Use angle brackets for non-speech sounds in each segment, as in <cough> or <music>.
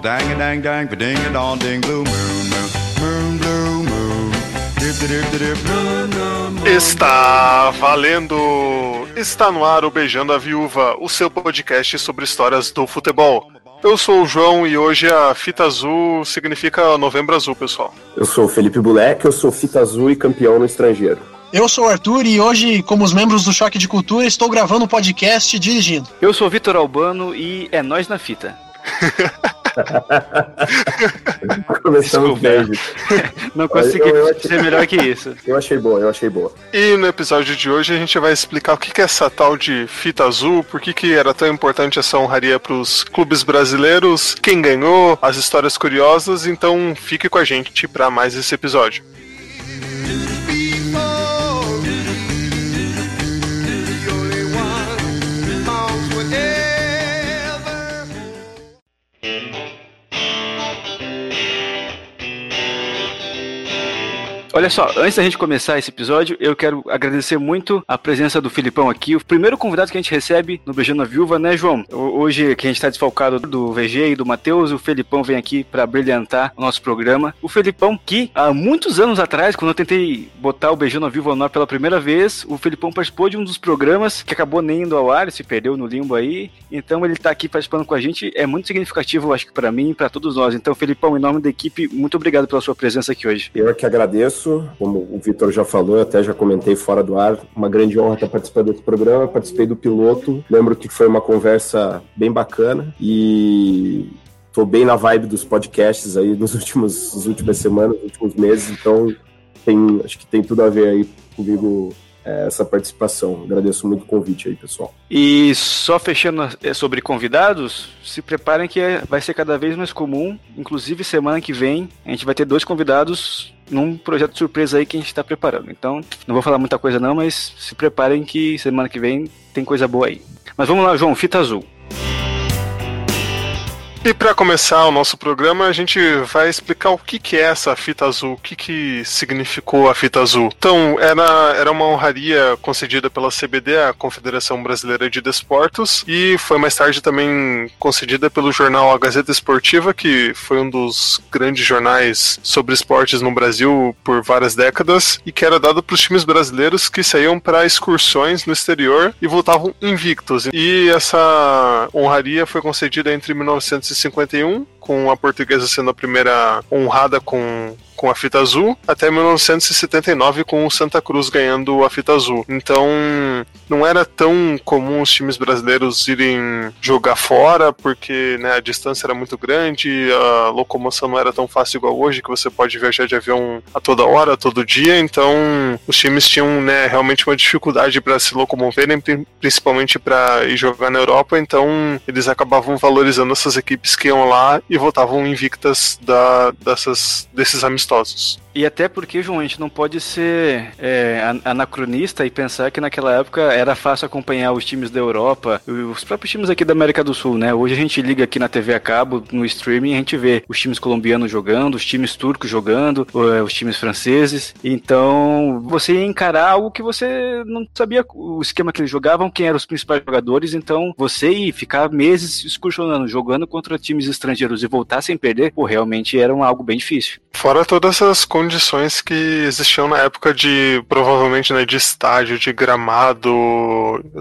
dang a dang dang ding a dong ding blue moon moon blue moon Está valendo! Está no ar o Beijando a Viúva, o seu podcast sobre histórias do futebol. Eu sou o João e hoje a fita azul significa novembro azul, pessoal. Eu sou o Felipe Buleck, eu sou fita azul e campeão no estrangeiro. Eu sou o Arthur e hoje, como os membros do Choque de Cultura, estou gravando um podcast dirigindo. Eu sou o Vitor Albano e é nós na fita. <laughs> Começamos bem. <laughs> Não consegui Eu- eu achei- ser melhor que isso. <laughs> Eu achei boa, eu achei boa. E no episódio de hoje a gente vai explicar o que que é essa tal de fita azul, por que, que era tão importante essa honraria para os clubes brasileiros, quem ganhou, as histórias curiosas, então fique com a gente para mais esse episódio. Olha só, antes da gente começar esse episódio, eu quero agradecer muito a presença do Filipão aqui, o primeiro convidado que a gente recebe no Beijando a Viúva, né, João? Ho- Hoje que a gente tá desfalcado do VG e do Matheus, o Felipão vem aqui para brilhantar o nosso programa. O Felipão que há muitos anos atrás, quando eu tentei botar o Beijando a Viúva no ar pela primeira vez, o Felipão participou de um dos programas que acabou nem indo ao ar, se perdeu no limbo aí. Então ele tá aqui participando com a gente, é muito significativo, acho que para mim e para todos nós. Então, Felipão, em nome da equipe, muito obrigado pela sua presença aqui hoje. Eu é que agradeço, como o Vitor já falou, eu até já comentei fora do ar, uma grande honra estar participando desse programa, participei do piloto, lembro que foi uma conversa bem bacana e tô bem na vibe dos podcasts aí nos últimos, nas últimas semanas, nos últimos meses, então tem, acho que tem tudo a ver aí comigo essa participação. Agradeço muito o convite aí, pessoal. E só fechando eh, sobre convidados, se preparem que é- vai ser cada vez mais comum. Inclusive, semana que vem, a gente vai ter dois convidados num projeto surpresa aí que a gente está preparando. Então, não vou falar muita coisa não, mas se preparem que semana que vem tem coisa boa aí. Mas vamos lá, João, fita azul. E para começar o nosso programa, a gente vai explicar o que, que é essa fita azul, o que, que significou a fita azul. Então, era, era uma honraria concedida pela CBD, a Confederação Brasileira de Desportos, e foi mais tarde também concedida pelo jornal A Gazeta Esportiva, que foi um dos grandes jornais sobre esportes no Brasil por várias décadas, e que era dado para os times brasileiros que saíam para excursões no exterior e voltavam invictos. E essa honraria foi concedida entre 1951, com a portuguesa sendo a primeira honrada com, com a fita azul, até 1979 com o Santa Cruz ganhando a fita azul. Então, não era tão comum os times brasileiros irem jogar fora, porque né, a distância era muito grande, a locomoção não era tão fácil igual hoje, que você pode viajar de avião a toda hora, todo dia. Então, os times tinham né, realmente uma dificuldade para se locomoverem, pri- principalmente para ir jogar na Europa. Então, eles acabavam valorizando essas equipes que iam lá e voltavam invictas da, dessas, desses amistosos amistosos. E até porque, João, a gente não pode ser é, an- anacronista e pensar que naquela época era fácil acompanhar os times da Europa, os próprios times aqui da América do Sul, né? Hoje a gente liga aqui na TV a cabo, no streaming, a gente vê os times colombianos jogando, os times turcos jogando, o- os times franceses. Então, você ia encarar algo que você não sabia o esquema que eles jogavam, quem eram os principais jogadores, então você ia ficar meses excursionando, jogando contra times estrangeiros e voltar sem perder, pô, realmente era um- algo bem difícil. Fora todas as condições que existiam na época de, provavelmente, né, de estádio, de gramado,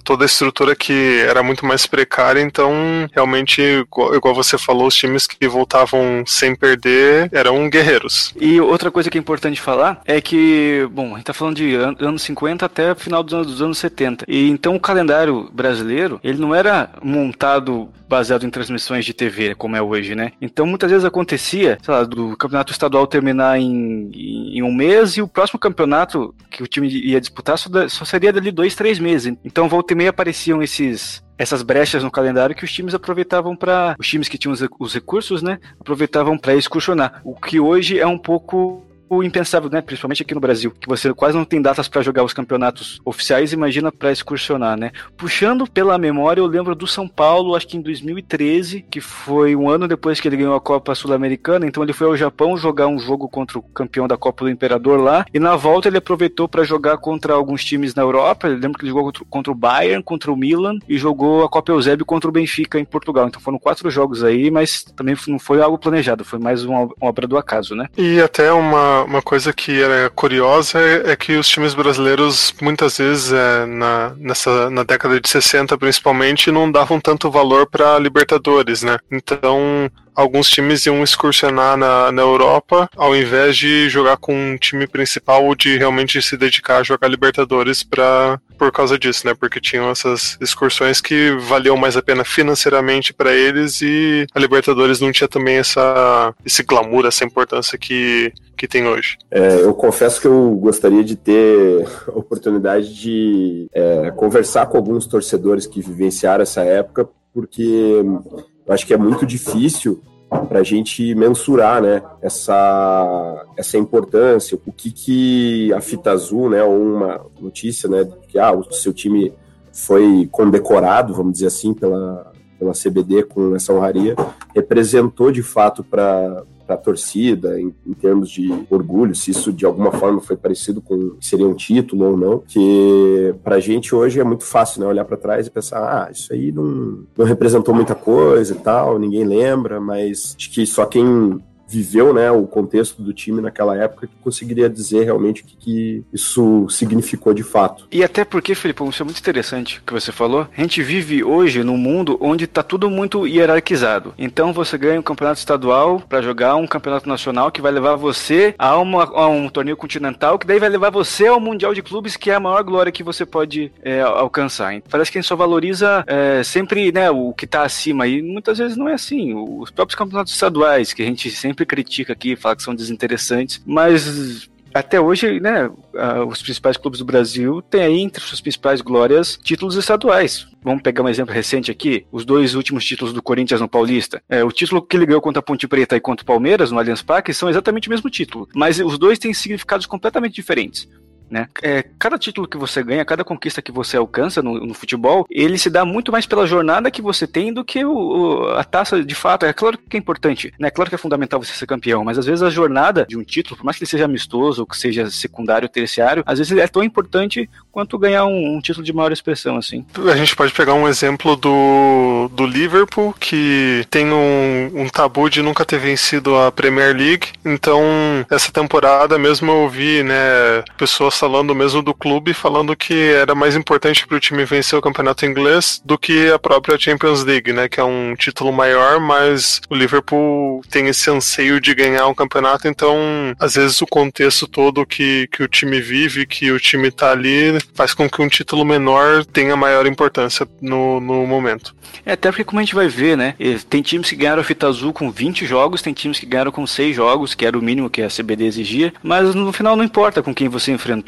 toda a estrutura que era muito mais precária, então, realmente, igual, você falou, os times que voltavam sem perder eram guerreiros. E outra coisa que é importante falar é que, bom, a gente tá falando de an- anos 50 até final dos anos, dos anos 70. E então o calendário brasileiro, ele não era montado baseado em transmissões de TV, como é hoje, né? Então muitas vezes acontecia, sei lá, do campeonato estadual terminar em, em um mês e o próximo campeonato que o time ia disputar só, da- só seria dali dois, três meses. Então volta e meia apareciam esses essas brechas no calendário que os times aproveitavam para os times que tinham os, os recursos, né, aproveitavam para excursionar. O que hoje é um pouco o impensável, né? Principalmente aqui no Brasil, que você quase não tem datas para jogar os campeonatos oficiais, imagina para excursionar, né? Puxando pela memória, eu lembro do São Paulo, acho que em 2013, que foi um ano depois que ele ganhou a Copa Sul-Americana, então ele foi ao Japão jogar um jogo contra o campeão da Copa do Imperador lá, e na volta ele aproveitou para jogar contra alguns times na Europa. Eu lembro que ele jogou contra, o Bayern, contra o Milan e jogou a Copa Eusébio contra o Benfica em Portugal. Então foram quatro jogos aí, mas também não foi algo planejado, foi mais uma obra do acaso, né? E até uma, uma coisa que era curiosa é, é que os times brasileiros muitas vezes é, na, nessa, na década de 60 principalmente não davam tanto valor para Libertadores, né? Então alguns times iam excursionar na, na Europa ao invés de jogar com um time principal ou de realmente se dedicar a jogar Libertadores pra, por causa disso, né? Porque tinham essas excursões que valiam mais a pena financeiramente para eles e a Libertadores não tinha também essa, esse glamour, essa importância que, que tem hoje. É, eu confesso que eu gostaria de ter a <laughs> oportunidade de é, conversar com alguns torcedores que vivenciaram essa época, porque eu acho que é muito difícil para a gente mensurar né, essa, essa importância, o que, que a fita azul, né, ou uma notícia né, que ah, o seu time foi condecorado, vamos dizer assim, pela, pela CBD com essa honraria, representou de fato para para a torcida, em, em, termos de orgulho, se isso de alguma forma foi parecido com seria um título ou não, que para a gente hoje é muito fácil né, olhar para trás e pensar, ah, isso aí não, não representou muita coisa e tal, ninguém lembra, mas acho que só quem viveu né, o contexto do time naquela época que conseguiria dizer realmente o que, que, isso significou de fato. E até porque, Felipe, isso é muito interessante o que você falou. A gente vive hoje num mundo onde está tudo muito hierarquizado. Então você ganha um campeonato estadual para jogar um campeonato nacional que vai levar você a, uma, a, um torneio continental, que daí vai levar você ao Mundial de Clubes, que é a maior glória que você pode é, alcançar. Parece que a gente só valoriza é, sempre né, o que está acima. E muitas vezes não é assim. Os próprios campeonatos estaduais, que a gente sempre sempre critica aqui, fala que são desinteressantes, mas até hoje, né, os principais clubes do Brasil têm aí entre suas principais glórias títulos estaduais. Vamos pegar um exemplo recente aqui, os dois últimos títulos do Corinthians no Paulista. É, o título que ele ganhou contra a Ponte Preta e contra o Palmeiras no Allianz Parque são exatamente o mesmo título, mas os dois têm significados completamente diferentes. Né? É, cada título que você ganha, cada conquista que você alcança no, no, futebol, ele se dá muito mais pela jornada que você tem do que o, o, a taça de fato. É claro que é importante, né? É claro que é fundamental você ser campeão, mas às vezes a jornada de um título, por mais que ele seja amistoso que seja secundário, terciário, às vezes ele é tão importante quanto ganhar um, um título de maior expressão, assim. A gente pode pegar um exemplo do, do Liverpool, que tem um, um tabu de nunca ter vencido a Premier League, então essa temporada mesmo eu vi, né, pessoas falando mesmo do clube, falando que era mais importante para o time vencer o campeonato inglês do que a própria Champions League, né? Que é um título maior, mas o Liverpool tem esse anseio de ganhar um campeonato, então às vezes o contexto todo que, que o time vive, que o time tá ali, faz com que um título menor tenha maior importância no, no momento. É, até porque como a gente vai ver, né? Tem times que ganharam a fita azul com 20 jogos, tem times que ganharam com 6 jogos, que era o mínimo que a CBD exigia, mas no final não importa com quem você enfrentou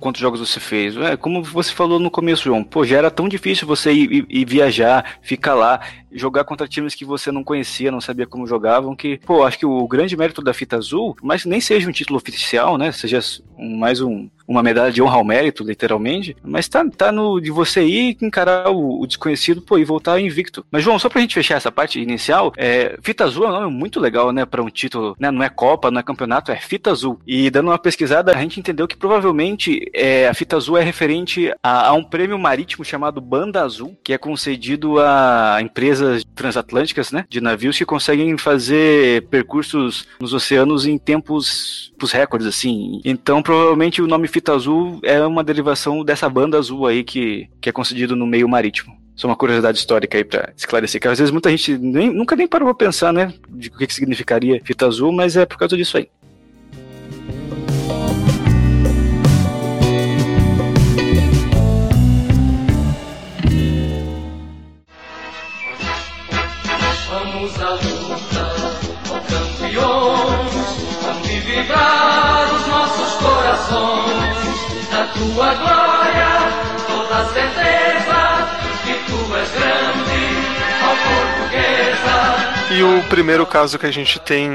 quantos jogos você fez. É, como você falou no começo, João, pô, já era tão difícil você ir, ir, ir viajar, ficar lá jogar contra times que você não conhecia, não sabia como jogavam, que, pô, acho que o grande mérito da fita azul, mas nem seja um título oficial, né, seja um, mais um, uma medalha de honra ao mérito, literalmente, mas tá, tá no de você ir encarar o, o desconhecido, pô, e voltar invicto. Mas, João, só pra gente fechar essa parte inicial, é, fita azul é um nome muito legal, né, pra um título, né, não é Copa, não é campeonato, é fita azul. E dando uma pesquisada, a gente entendeu que provavelmente é, a fita azul é referente a, a um prêmio marítimo chamado Banda Azul, que é concedido a empresas empresas transatlânticas, né, de navios que conseguem fazer percursos nos oceanos em tempos, tempos recordes, assim. Então, provavelmente o nome fita azul é uma derivação dessa banda azul aí que, que é concedido no meio marítimo. Só uma curiosidade histórica aí para esclarecer, que às vezes muita gente nem, nunca nem parou pra pensar, né, de o que, que significaria fita azul, mas é por causa disso aí. Tua glória, o primeiro caso que a gente tem,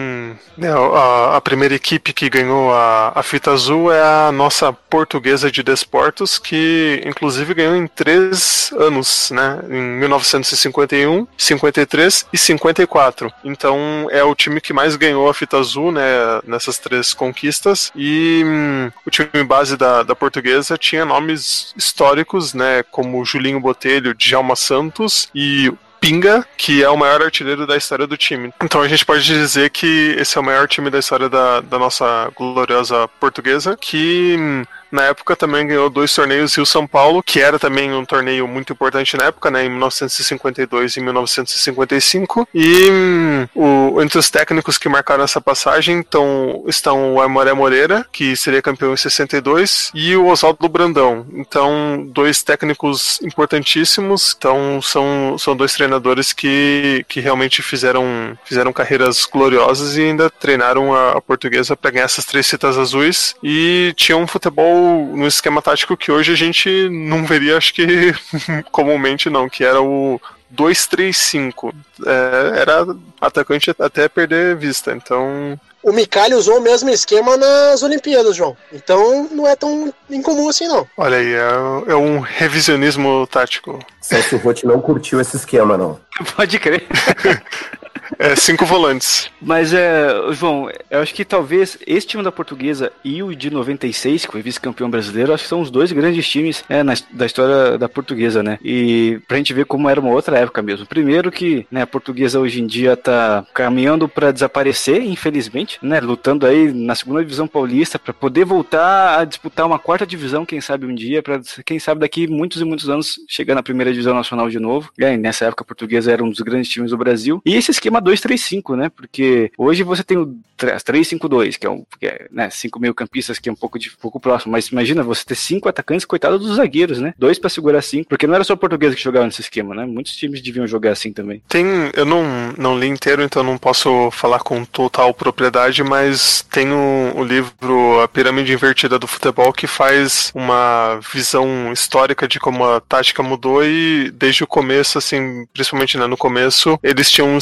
né, a, a, primeira equipe que ganhou a, a fita azul é a nossa portuguesa de desportos, que inclusive ganhou em três anos, né? Em 1951, 53 e 54. Então é o time que mais ganhou a fita azul, né? Nessas três conquistas. E hum, o time base da, da portuguesa tinha nomes históricos, né? Como Julinho Botelho, Djalma Santos e Pinga, que é o maior artilheiro da história do time. Então a gente pode dizer que esse é o maior time da história da, da nossa gloriosa portuguesa, que hum, na época também ganhou dois torneios Rio São Paulo, que era também um torneio muito importante na época, né, em 1952 e 1955. E hum, o, entre os técnicos que marcaram essa passagem então, estão o Amoré Moreira, que seria campeão em 62, e o Oswaldo Brandão. Então, dois técnicos importantíssimos. Então, são, são dois treinadores que, que realmente fizeram, fizeram carreiras gloriosas e ainda treinaram a, a portuguesa para ganhar essas três citas azuis. E tinha um futebol no esquema tático que hoje a gente não veria, acho que <laughs> comumente não, que era o 2-3-5. É, era atacante até perder vista, então. O Micali usou o mesmo esquema nas Olimpíadas, João. Então não é tão incomum assim, não. Olha aí, é, é um revisionismo tático. Celso Rotti não curtiu esse esquema, não. Pode crer. <laughs> É, cinco volantes. Mas, é, João, eu acho que talvez esse time da Portuguesa e o de 96, que foi vice-campeão brasileiro, acho que são os dois grandes times é, na, da história da Portuguesa, né? E pra gente ver como era uma outra época mesmo. Primeiro que né, a Portuguesa hoje em dia tá caminhando para desaparecer, infelizmente, né? Lutando aí na segunda divisão paulista para poder voltar a disputar uma quarta divisão, quem sabe um dia, para quem sabe daqui muitos e muitos anos chegar na primeira divisão nacional de novo. E aí, nessa época a Portuguesa era um dos grandes times do Brasil. E esse esquema 2-3-5, né? Porque hoje você tem o 3-5-2, que é um, que é, né, cinco meio campistas que é um pouco de um pouco próximo, mas imagina você ter cinco atacantes, coitado dos zagueiros, né? Dois para segurar cinco, porque não era só o português que jogava nesse esquema, né? Muitos times deviam jogar assim também. Tem, eu não, não li inteiro, então não posso falar com total propriedade, mas tem o, o livro A Pirâmide Invertida do Futebol que faz uma visão histórica de como a tática mudou e desde o começo, assim, principalmente né, no começo, eles tinham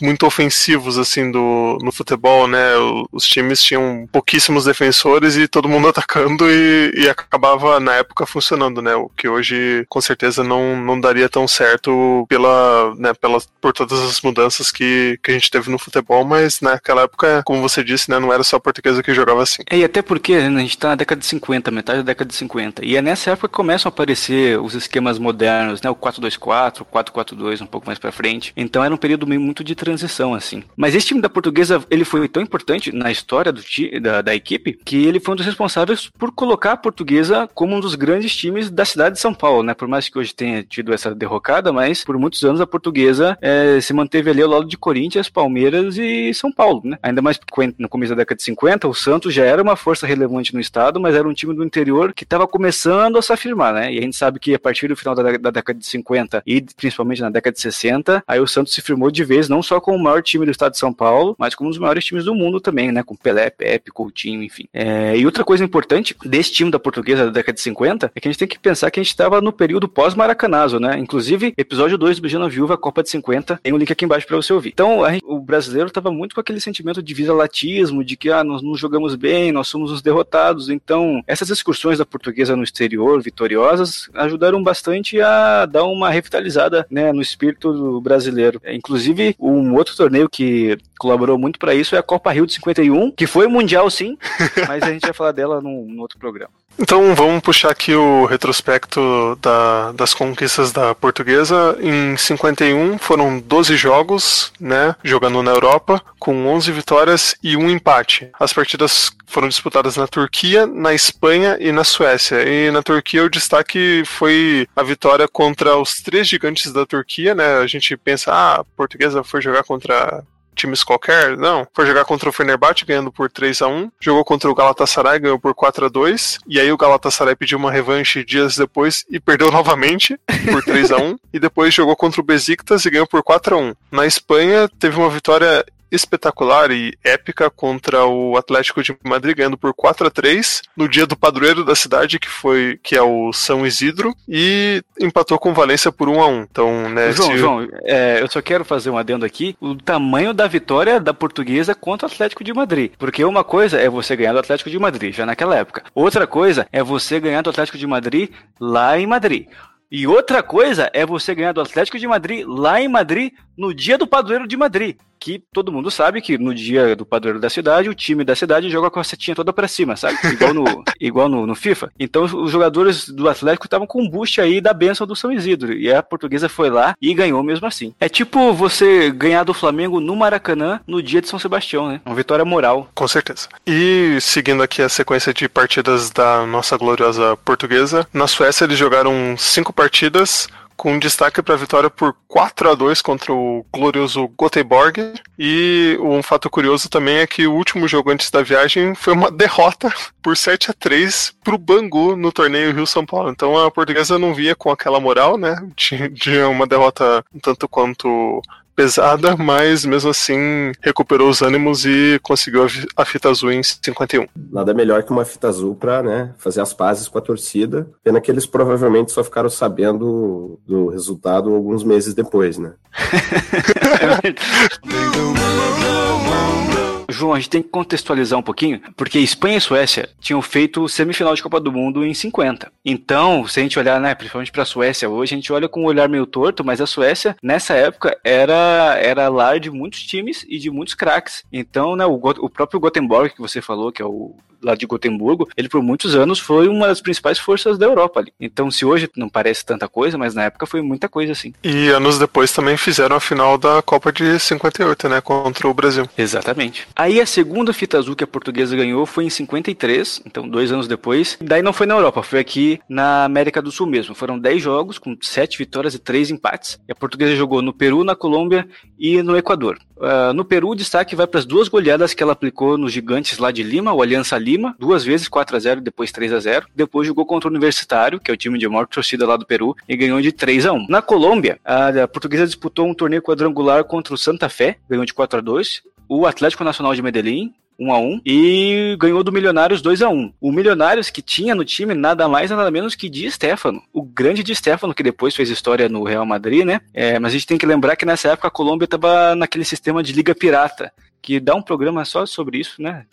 muito ofensivos, assim, do, no futebol, né? Os times tinham pouquíssimos defensores e todo mundo <laughs> atacando e, e acabava, na época, funcionando, né? O que hoje, com certeza, não, não daria tão certo pela, né, pela, por todas as mudanças que, que a gente teve no futebol, mas naquela época, como você disse, né, não era só a portuguesa que jogava assim. É, e até porque a gente tá na década de 50, metade da década de 50, e é nessa época que começam a aparecer os esquemas modernos, né? O 4-2-4, o 4-4-2, um pouco mais pra frente. Então era um período meio muito de transição, assim. Mas esse time da portuguesa, ele foi tão importante na história do da, da equipe que ele foi um dos responsáveis por colocar a portuguesa como um dos grandes times da cidade de São Paulo, né? Por mais que hoje tenha tido essa derrocada, mas por muitos anos a portuguesa é, se manteve ali ao lado de Corinthians, Palmeiras e São Paulo, né? Ainda mais no começo da década de 50, o Santos já era uma força relevante no estado, mas era um time do interior que estava começando a se afirmar, né? E a gente sabe que a partir do final da, da década de 50 e principalmente na década de 60, aí o Santos se firmou de vez não só como o maior time do estado de São Paulo, mas como um dos maiores times do mundo também, né? Com Pelé, Pepe, Coutinho, enfim. É, e outra coisa importante desse time da portuguesa da década de 50 é que a gente tem que pensar que a gente estava no período pós-Maracanazo, né? Inclusive, episódio 2 do Beijando Viúva, Copa de 50, tem um link aqui embaixo para você ouvir. Então, gente, o brasileiro estava muito com aquele sentimento de vira-latismo, de que ah, nós não jogamos bem, nós somos os derrotados. Então, essas excursões da portuguesa no exterior, vitoriosas, ajudaram bastante a dar uma revitalizada né, no espírito brasileiro. Inclusive, um outro torneio que colaborou muito para isso é a Copa Rio de 51, que foi mundial sim, <laughs> mas a gente vai falar dela num, num outro programa. Então vamos puxar aqui o retrospecto da, das conquistas da portuguesa. Em 51 foram 12 jogos, né, jogando na Europa, com 11 vitórias e um empate. As partidas foram disputadas na Turquia, na Espanha e na Suécia. E na Turquia o destaque foi a vitória contra os três gigantes da Turquia, né? A gente pensa, ah, a portuguesa foi jogar contra times qualquer, não. Foi jogar contra o Fenerbahçe ganhando por 3 a 1 jogou contra o Galatasaray, ganhou por 4 a 2 e aí o Galatasaray pediu uma revanche dias depois e perdeu <laughs> novamente por 3 a 1 e depois jogou contra o Besiktas e ganhou por 4 a 1 Na Espanha teve uma vitória espetacular e épica contra o Atlético de Madrid, ganhando por 4 a 3 no dia do padroeiro da cidade, que foi que é o São Isidro, e empatou com o Valência por 1 a 1 Então, né, João, se- João, é, eu só quero fazer um adendo aqui. O tamanho da vitória da portuguesa contra o Atlético de Madrid. Porque uma coisa é você ganhar do Atlético de Madrid, já naquela época. Outra coisa é você ganhar do Atlético de Madrid lá em Madrid. E outra coisa é você ganhar do Atlético de Madrid lá em Madrid no dia do padroeiro de Madrid. Que todo mundo sabe que no dia do padroeiro da cidade, o time da cidade joga com a setinha toda pra cima, sabe? Igual no, <laughs> igual no, no FIFA. Então os- os jogadores do Atlético estavam com um boost aí da benção do São Isidro. E a portuguesa foi lá e ganhou mesmo assim. É tipo você ganhar do Flamengo no Maracanã no dia de São Sebastião, né? Uma vitória moral. Com certeza. E seguindo aqui a sequência de partidas da nossa gloriosa portuguesa, na Suécia eles jogaram cinco partidas com destaque para a vitória por 4 a 2 contra o glorioso Göteborg. E um fato curioso também é que o último jogo antes da viagem foi uma <laughs> derrota por 7 a 3 para o Bangu no torneio Rio-São Paulo. Então a portuguesa não via com aquela moral, né? Tinha uma derrota tanto quanto pesada, mas mesmo assim recuperou os ânimos e conseguiu a fi- a fita azul em 51. Nada melhor que uma fita azul pra né, fazer as pazes com a torcida. Pena que eles provavelmente só ficaram sabendo do resultado alguns meses depois, né? <laughs> <laughs> João, a gente tem que contextualizar um pouquinho, porque Espanha e Suécia tinham feito semifinal de Copa do Mundo em 50. Então, se a gente olhar, né, principalmente para a Suécia hoje, a gente olha com um olhar meio torto, mas a Suécia, nessa época, era, era lar de muitos times e de muitos craques. Então, né, o, o próprio Gothenburg, que você falou, que é o lá de Gotemburgo, ele por muitos anos foi uma das principais forças da Europa ali. Então, se hoje não parece tanta coisa, mas na época foi muita coisa assim. E anos depois também fizeram a final da Copa de 58, né, contra o Brasil. Exatamente. Aí a segunda fita azul que a portuguesa ganhou foi em 53, então dois anos depois. Daí não foi na Europa, foi aqui na América do Sul mesmo. Foram 10 jogos com 7 vitórias e 3 empates. E a portuguesa jogou no Peru, na Colômbia e no Equador. Uh, no Peru, o destaque vai para as duas goleadas que ela aplicou nos gigantes lá de Lima, o Aliança Lima, duas vezes 4 a 0 depois 3 a 0 Depois jogou contra o Universitário, que é o time de maior torcida lá do Peru, e ganhou de 3 a 1 Na Colômbia, a, portuguesa disputou um torneio quadrangular contra o Santa Fé, ganhou de 4 a 2 O Atlético Nacional de Medellín, 1 a 1 e ganhou do Milionários 2 a 1 O Milionários que tinha no time nada mais nada menos que Di Stefano, o grande Di Stefano que depois fez história no Real Madrid, né? É, mas a gente tem que lembrar que nessa época a Colômbia estava naquele sistema de liga pirata, que dá um programa só sobre isso, né?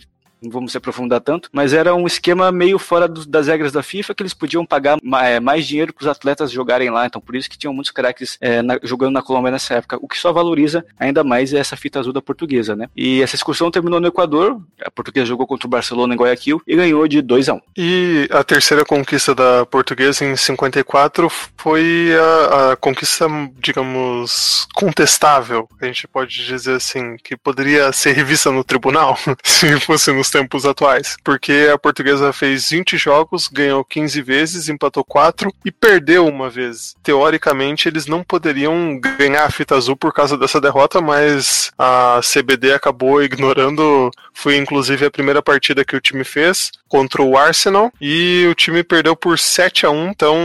Não vamos se aprofundar tanto, mas era um esquema meio fora do, das regras da FIFA que eles podiam pagar ma- é, mais dinheiro para os atletas jogarem lá, então por isso que tinham muitos craques é, na- jogando na Colômbia nessa época, o que só valoriza ainda mais essa fita azul da portuguesa, né? E essa excursão terminou no Equador, a portuguesa jogou contra o Barcelona em Guayaquil e ganhou de 2 a 1 E a terceira conquista da portuguesa em 54 foi a, a conquista, digamos, contestável, a gente pode dizer assim, que poderia ser revista no tribunal, <laughs> se fosse nos tempos atuais. Porque a portuguesa fez 20 jogos, ganhou 15 vezes, empatou 4 e perdeu uma vez. Teoricamente, eles não poderiam ganhar a fita azul por causa dessa derrota, mas a CBD acabou ignorando. Foi inclusive a primeira partida que o time fez contra o Arsenal e o time perdeu por 7 a 1 então,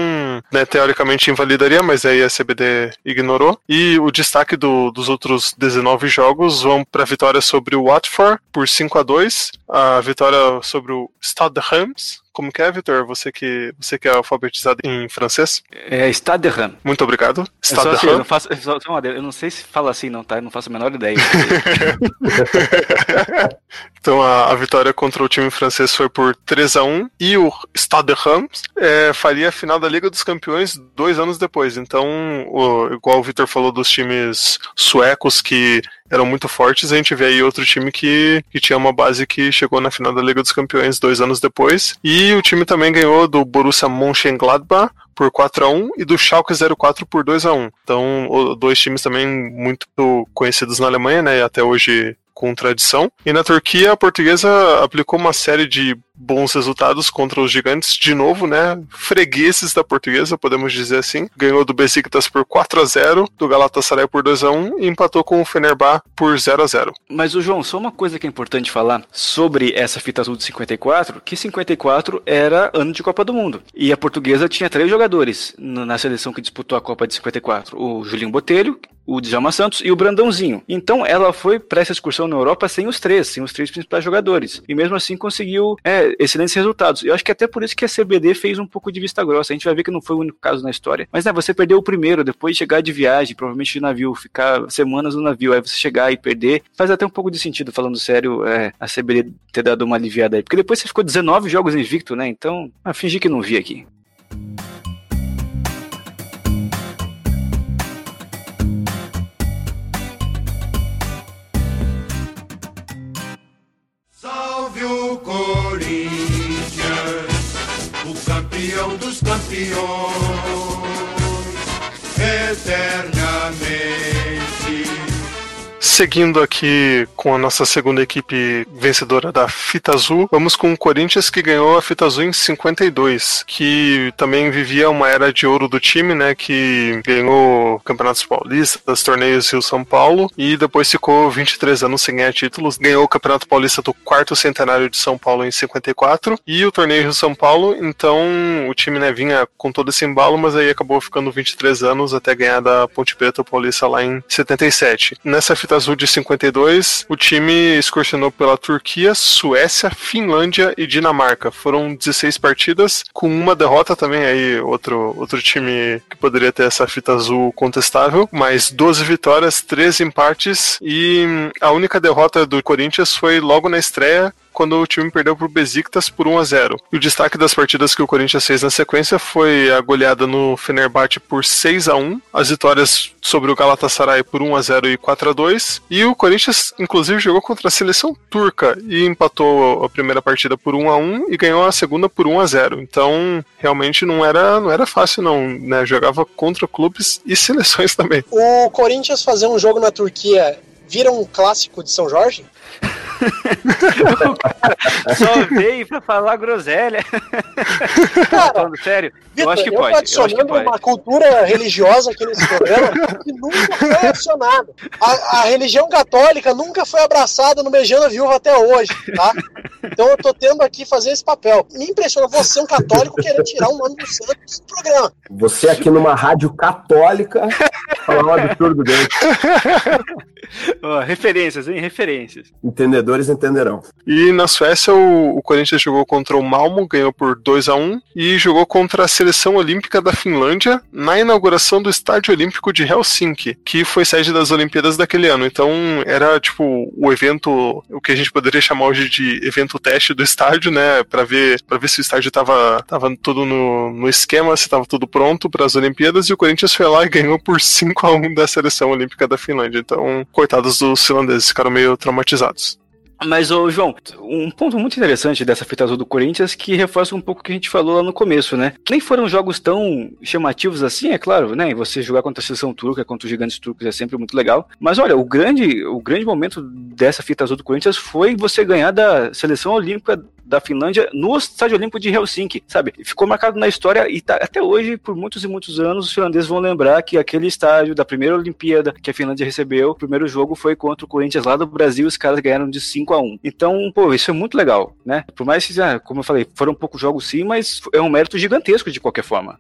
né, teoricamente invalidaria, mas aí a CBD ignorou. E o destaque do- dos outros 19 jogos vão para a vitória sobre o Watford por 5 a 2 a vitória sobre o Stade Reims. Como que é, Vitor? Você que, você que é alfabetizado em francês? É Stade de Reims. Muito obrigado. Stade de assim, eu, não faço, só, adendo, eu não sei se fala assim não, tá? Eu não faço a menor ideia. <laughs> Então a, a vitória contra o time francês foi por 3 a 1 e o Stade de Reims é, faria a final da Liga dos Campeões dois anos depois. Então, o- igual o Vitor falou dos times suecos que eram muito fortes, a gente vê aí outro time que, que tinha uma base que chegou na final da Liga dos Campeões dois anos depois. E o time também ganhou do Borussia Mönchengladbach por 4 a 1 e do Schalke 04 por 2 a 1 Então, dois times também muito conhecidos na Alemanha, né? E até hoje com tradição. E na Turquia, a portuguesa aplicou uma série de bons resultados contra os gigantes, de novo, né? Fregueses da portuguesa, podemos dizer assim. Ganhou do Besiktas por 4 a 0 do Galatasaray por 2 a 1 e empatou com o Fenerbah por 0 a 0 Mas o João, só uma coisa que é importante falar sobre essa fita azul de 54, que 54 era ano de Copa do Mundo. E a portuguesa tinha três jogadores na seleção que disputou a Copa de 54. O Julinho Botelho, o Djalma Santos e o Brandãozinho. Então ela foi para essa excursão na Europa sem os três, sem os três principais jogadores. E mesmo assim conseguiu é, excelentes resultados. Eu acho que até por isso que a CBD fez um pouco de vista grossa. A gente vai ver que não foi o único caso na história. Mas né, você perdeu o primeiro, depois chegar de viagem, provavelmente de navio, ficar semanas no navio, aí você chegar e perder, faz até um pouco de sentido, falando sério, é, a CBD ter dado uma aliviada aí. Porque depois você ficou 19 jogos invicto, né? Então, ah, fingi que não vi aqui. Campeão Seguindo aqui com a nossa segunda equipe vencedora da Fita Azul, vamos com o Corinthians que ganhou a Fita Azul em 52, que também vivia uma era de ouro do time, né? Que ganhou campeonatos paulistas, torneios Rio São Paulo e depois ficou 23 anos sem ganhar títulos. Ganhou o Campeonato Paulista do quarto centenário de São Paulo em 54 e o torneio Rio São Paulo. Então o time né, vinha com todo esse embalo, mas aí acabou ficando 23 anos até ganhar da Ponte Preta Paulista lá em 77. Nessa Fita Azul de 52, o time excursionou pela Turquia, Suécia, Finlândia e Dinamarca. Foram 16 partidas, com uma derrota também, aí outro, outro time que poderia ter essa fita azul contestável, mas 12 vitórias, 13 empates e a única derrota do Corinthians foi logo na estreia quando o time perdeu para o Besiktas por 1 a 0. E o destaque das partidas que o Corinthians fez na sequência foi a goleada no Fenerbahçe por 6 a 1, as vitórias sobre o Galatasaray por 1 a 0 e 4 a 2, e o Corinthians inclusive jogou contra a seleção turca e empatou a primeira partida por 1 a 1 e ganhou a segunda por 1 a 0. Então, realmente não era não era fácil não, né? Jogava contra clubes e seleções <laughs> também. O Corinthians fazer um jogo na Turquia vira um clássico de São Jorge? <laughs> o cara só veio pra falar groselha. Cara, Falando sério, eu Vitor, acho que eu pode. Eu acho que adicionando pode. uma cultura religiosa aqui nesse programa que nunca foi adicionada. A, a religião católica nunca foi abraçada no Beijando a Viúva até hoje, tá? Então eu tô tendo aqui fazer esse papel. Me impressiona você, um católico, querer tirar um nome do santo do programa. Você aqui numa rádio católica falar um absurdo dele. <laughs> <laughs> Ó, referências, hein? Referências. Entendedores entenderão. E na Suécia o, o Corinthians jogou contra o Malmo, ganhou por 2 a 1 e jogou contra a seleção olímpica da Finlândia na inauguração do Estádio Olímpico de Helsinki, que foi sede das Olimpíadas daquele ano. Então era tipo o evento, o que a gente poderia chamar hoje de evento teste do estádio, né, para ver para ver se o estádio tava tava tudo no, no esquema, se tava tudo pronto para as Olimpíadas e o Corinthians foi lá e ganhou por 5 a 1 da seleção olímpica da Finlândia. Então, coitados dos finlandeses, ficaram meio traumatizados. Mas, ô, João, um ponto muito interessante dessa fita azul do Corinthians que reforça um pouco o que a gente falou lá no começo, né? Nem foram jogos tão chamativos assim, é claro, né? Você jogar contra a seleção turca, contra os gigantes turcos é sempre muito legal. Mas olha, o grande, o grande momento dessa fita azul do Corinthians foi você ganhar da seleção olímpica da Finlândia no Estádio Olímpico de Helsinki, sabe? Ficou marcado na história e tá, até hoje, por muitos e muitos anos, os finlandeses vão lembrar que aquele estádio da primeira Olimpíada que a Finlândia recebeu, o primeiro jogo foi contra o Corinthians lá do Brasil, os caras ganharam de 5 a 1 Então, pô, isso é muito legal, né? Por mais que, ah, como eu falei, foram poucos jogos sim, mas é um mérito gigantesco de qualquer forma.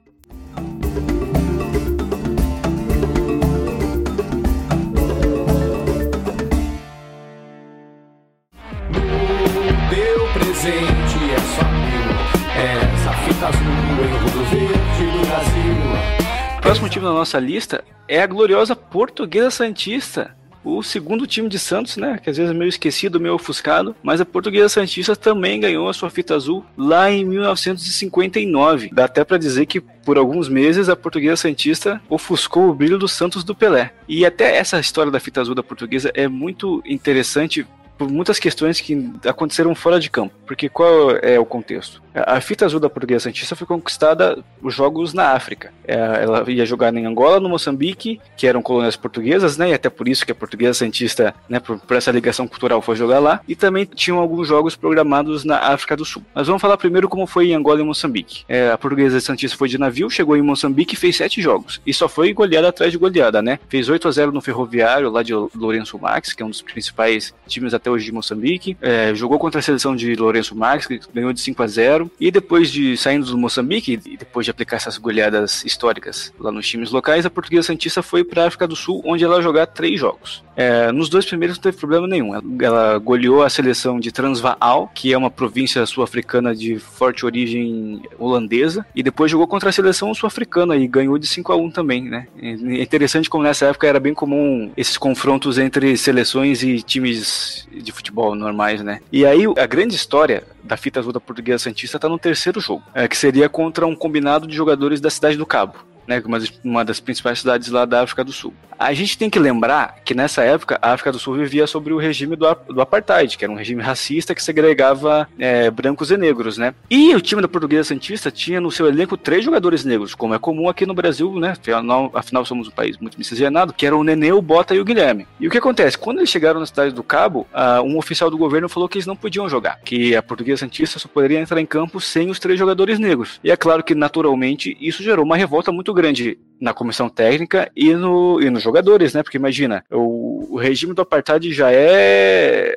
Presente é só meu. É essa fita azul, erro do verde do Brasil. O próximo time da nossa lista é a gloriosa Portuguesa Santista. O segundo time de Santos, né? Que às vezes é meio esquecido, meio ofuscado. Mas a Portuguesa Santista também ganhou a sua fita azul lá em 1959. Dá até para dizer que por alguns meses a Portuguesa Santista ofuscou o brilho do Santos do Pelé. E até essa história da fita azul da Portuguesa é muito interessante por muitas questões que aconteceram fora de campo. Porque qual é o contexto? A fita azul da Portuguesa Santista foi conquistada os jogos na África. É, Ela ia jogar em Angola, no Moçambique, que eram colônias portuguesas, né? E até por isso que a Portuguesa Santista, né, por, por essa ligação cultural, foi jogar lá. E também tinham alguns jogos programados na África do Sul. Mas vamos falar primeiro como foi em Angola e Moçambique. É, a Portuguesa Santista foi de navio, chegou em Moçambique e fez sete jogos. E só foi goleada atrás de goleada, né? Fez 8 a 0 no Ferroviário, lá de Lourenço Max, que é um dos principais times até hoje de Moçambique. É, jogou contra a seleção de Lourenço Max, que ganhou de 5 a 0 claro. E depois de saindo do Moçambique, e depois de aplicar essas goleadas históricas lá nos times locais, a Portuguesa Santista foi para a África do Sul, onde ela jogar três jogos. É, nos dois primeiros não teve problema nenhum. Ela, ela goleou a seleção de Transvaal, que é uma província sul-africana de forte origem holandesa, e depois jogou contra a seleção sul-africana e ganhou de 5 a 1 também, né? É interessante como nessa época era bem comum esses confrontos entre seleções e times de futebol normais, né? E aí a grande história da fita azul da Portuguesa Santista está no terceiro jogo, é, que seria contra um combinado de jogadores da cidade do Cabo né, uma, uma das principais cidades lá da África do Sul. A gente tem que lembrar que nessa época a África do Sul vivia sobre o regime do, do apartheid, que era um regime racista que segregava é, brancos e negros, né? E o time da Portuguesa Santista tinha no seu elenco três jogadores negros, como é comum aqui no Brasil, né? Afinal, afinal somos um país muito miscigenado, que eram o Nenê, o Bota e o Guilherme. E o que acontece? Quando eles chegaram na cidade do Cabo, uh, um oficial do governo falou que eles não podiam jogar, que a Portuguesa Santista só poderia entrar em campo sem os três jogadores negros. E é claro que naturalmente isso gerou uma revolta muito grande na comissão técnica e, no, e nos jogadores, né? Porque imagina, o, o regime do apartheid já é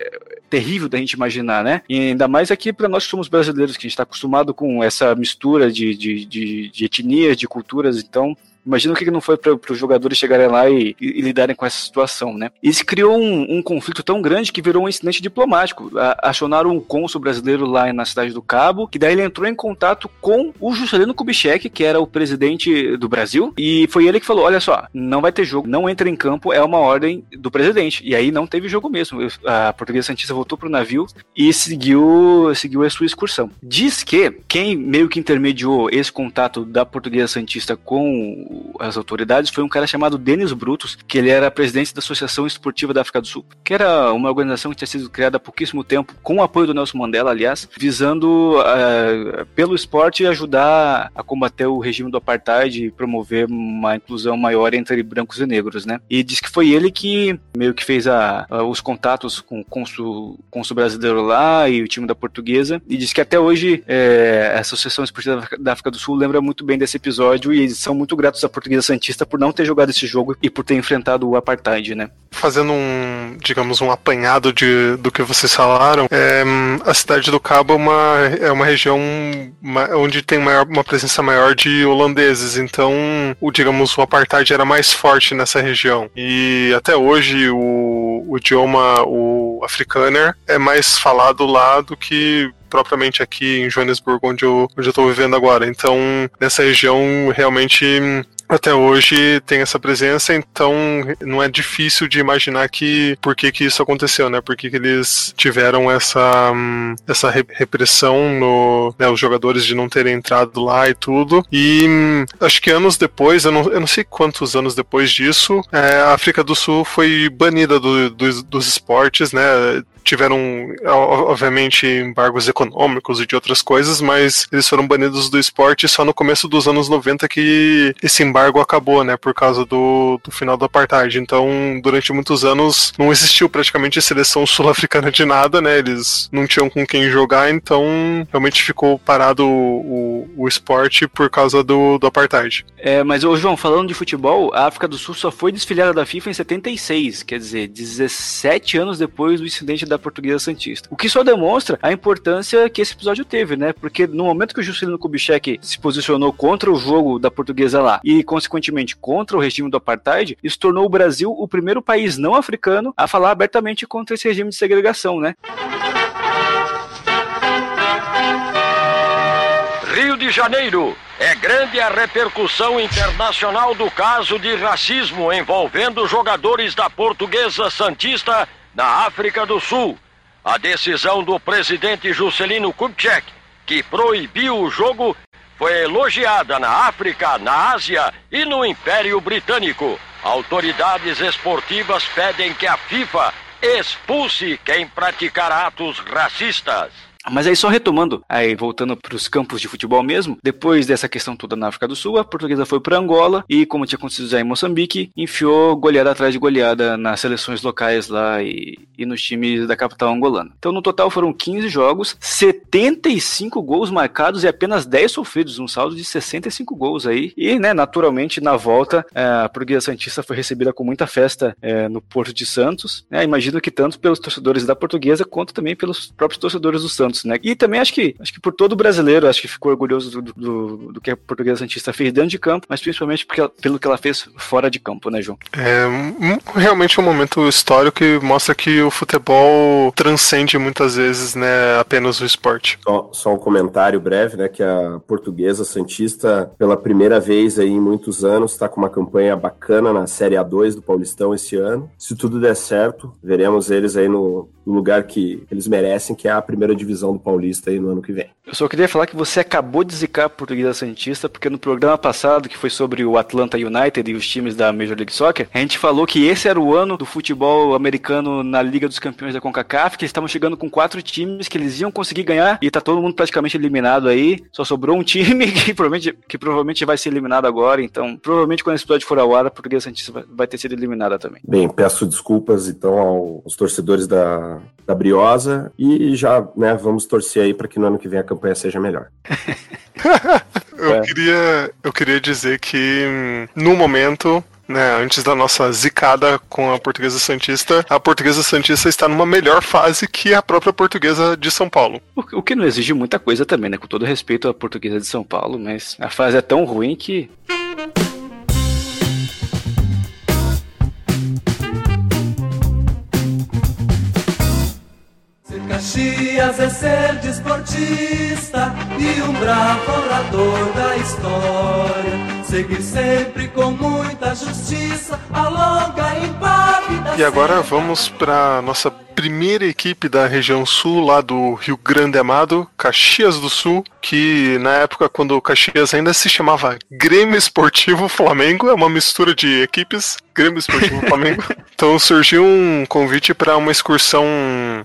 terrível da gente imaginar, né? E ainda mais aqui para nós que somos brasileiros, que a gente está acostumado com essa mistura de, de, de, de etnias, de culturas, então Imagina o que não foi para os jogadores chegarem lá e, e, e, lidarem com essa situação, né? Se criou um, um, conflito tão grande que virou um incidente diplomático. A, acionaram um cônsul brasileiro lá na cidade do Cabo, que daí ele entrou em contato com o Juscelino Kubitschek, que era o presidente do Brasil, e foi ele que falou: olha só, não vai ter jogo, não entra em campo, é uma ordem do presidente. E aí não teve jogo mesmo. A Portuguesa Santista voltou pro navio e seguiu, seguiu a sua excursão. Diz que quem meio que intermediou esse contato da Portuguesa Santista com as autoridades foi um cara chamado Denis Brutus, que ele era presidente da Associação Esportiva da África do Sul, que era uma organização que tinha sido criada há pouquíssimo tempo, com o apoio do Nelson Mandela, aliás, visando uh, pelo esporte ajudar a combater o regime do apartheid e promover uma inclusão maior entre brancos e negros, né? E diz que foi ele que meio que fez a, a, os contatos com o cônsul brasileiro lá e o time da portuguesa, e diz que até hoje é, a Associação Esportiva da África do Sul lembra muito bem desse episódio e eles são muito gratos Portuguesa Santista por não ter jogado esse jogo e por ter enfrentado o apartheid, né? Fazendo um, digamos, um apanhado de, do que vocês falaram, é, a cidade do Cabo é uma, é uma região onde tem maior, uma presença maior de holandeses, então, o, digamos, o apartheid era mais forte nessa região. E até hoje o, o idioma, o afrikaner, é mais falado lá do que propriamente aqui em Joanesburgo, onde eu, tô vivendo agora. Então, nessa região, realmente até hoje tem essa presença, então não é difícil de imaginar que por que, que isso aconteceu, né? Por que, que eles tiveram essa, essa repressão no né, os jogadores de não terem entrado lá e tudo. E acho que anos depois, eu não, eu não sei quantos anos depois disso, é, a África do Sul foi banida do, do, dos esportes, né? Tiveram, obviamente, embargos econômicos e de outras coisas, mas eles foram banidos do esporte só no começo dos anos 90 que esse embargo acabou, né, por causa do, do final do apartheid. Então, durante muitos anos, não existiu praticamente seleção <laughs> sul-africana de nada, né, eles não tinham com quem jogar, então realmente ficou parado o, o, esporte por causa do, do apartheid. É, mas, ô João, falando de futebol, a África do Sul só foi desfiliada da FIFA em 76, quer dizer, 17 anos depois do incidente da da Portuguesa Santista. O que só demonstra a importância que esse episódio teve, né? Porque no momento que o Juscelino Kubitschek se posicionou contra o jogo da Portuguesa lá e, consequentemente, contra o regime do apartheid, isso tornou o Brasil o primeiro país não africano a falar abertamente contra esse regime de segregação, né? Rio de Janeiro. É grande a repercussão internacional do caso de racismo envolvendo jogadores da Portuguesa Santista na África do Sul. A decisão do presidente Juscelino Kubitschek, que proibiu o jogo, foi elogiada na África, na Ásia e no Império Britânico. Autoridades esportivas pedem que a FIFA expulse quem praticar atos racistas. Mas aí só retomando, aí voltando para os campos de futebol mesmo, depois dessa questão toda na África do Sul, a portuguesa foi para Angola e, como tinha acontecido já em Moçambique, enfiou goleada atrás de goleada nas seleções locais lá e, e nos times da capital angolana. Então, no total foram 15 jogos, 75 gols marcados e apenas 10 sofridos, um saldo de 65 gols aí. E, né, naturalmente, na volta, é, a portuguesa Santista foi recebida com muita festa é, no Porto de Santos. Né, imagino que tanto pelos torcedores da portuguesa quanto também pelos próprios torcedores do Santos né? E também acho que, acho que por todo brasileiro, acho que ficou orgulhoso do, do, do que a Portuguesa Santista fez dentro de campo, mas principalmente porque, pelo que ela fez fora de campo, né, João? É um, realmente um momento histórico que mostra que o futebol transcende muitas vezes, né, apenas o esporte. Só, só um comentário breve, né, que a Portuguesa Santista, pela primeira vez aí em muitos anos, está com uma campanha bacana na Série A2 do Paulistão esse ano. Se tudo der certo, veremos eles aí no, no lugar que eles merecem, que é a primeira divisão do Paulista aí no ano que vem. Eu só queria falar que você acabou de zicar a Portuguesa Santista, porque no programa passado, que foi sobre o Atlanta United e os times da Major League Soccer, a gente falou que esse era o ano do futebol americano na Liga dos Campeões da CONCACAF, que eles estavam chegando com quatro times que eles iam conseguir ganhar e tá todo mundo praticamente eliminado aí. Só sobrou um time <laughs> que provavelmente, que provavelmente vai ser eliminado agora, então provavelmente quando esse episódio for ao ar, a Portuguesa Santista vai ter sido eliminada também. Bem, peço desculpas então aos torcedores da, da Briosa e já, né, vamos torcer aí para que no ano que vem a campanha seja melhor. <laughs> eu, é. queria, eu queria dizer que no momento né, antes da nossa zicada com a Portuguesa Santista, a Portuguesa Santista está numa melhor fase que a própria Portuguesa de São Paulo. O, o que não exige muita coisa também, né? Com todo respeito à Portuguesa de São Paulo, mas a fase é tão ruim que Caxias é ser desportista e um bravo orador da história. Seguir sempre com muita justiça a longa e impávida. E agora vamos para nossa primeira equipe da região sul, lá do Rio Grande Amado, Caxias do Sul, que na época, quando o Caxias ainda se chamava Grêmio Esportivo Flamengo, é uma mistura de equipes, Grêmio Esportivo Flamengo. <laughs> Então surgiu um convite para uma excursão,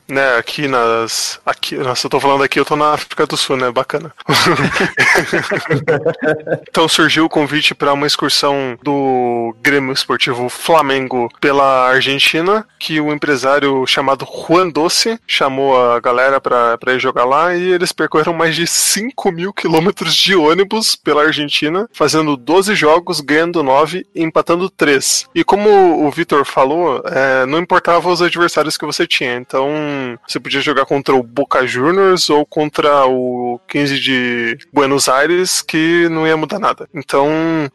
né, aqui nas. Aqui, nossa, eu tô falando aqui, eu tô na África do Sul, né? Bacana. <laughs> então surgiu o convite para uma excursão do Grêmio Esportivo Flamengo pela Argentina, que o empresário chamado Juan Doce chamou a galera para ir jogar lá e eles percorreram mais de 5 mil quilômetros de ônibus pela Argentina, fazendo 12 jogos, ganhando 9 e empatando 3. E como o Vitor falou, é, não importava os adversários que você tinha, então você podia jogar contra o Boca Juniors ou contra o 15 de Buenos Aires, que não ia mudar nada. Então,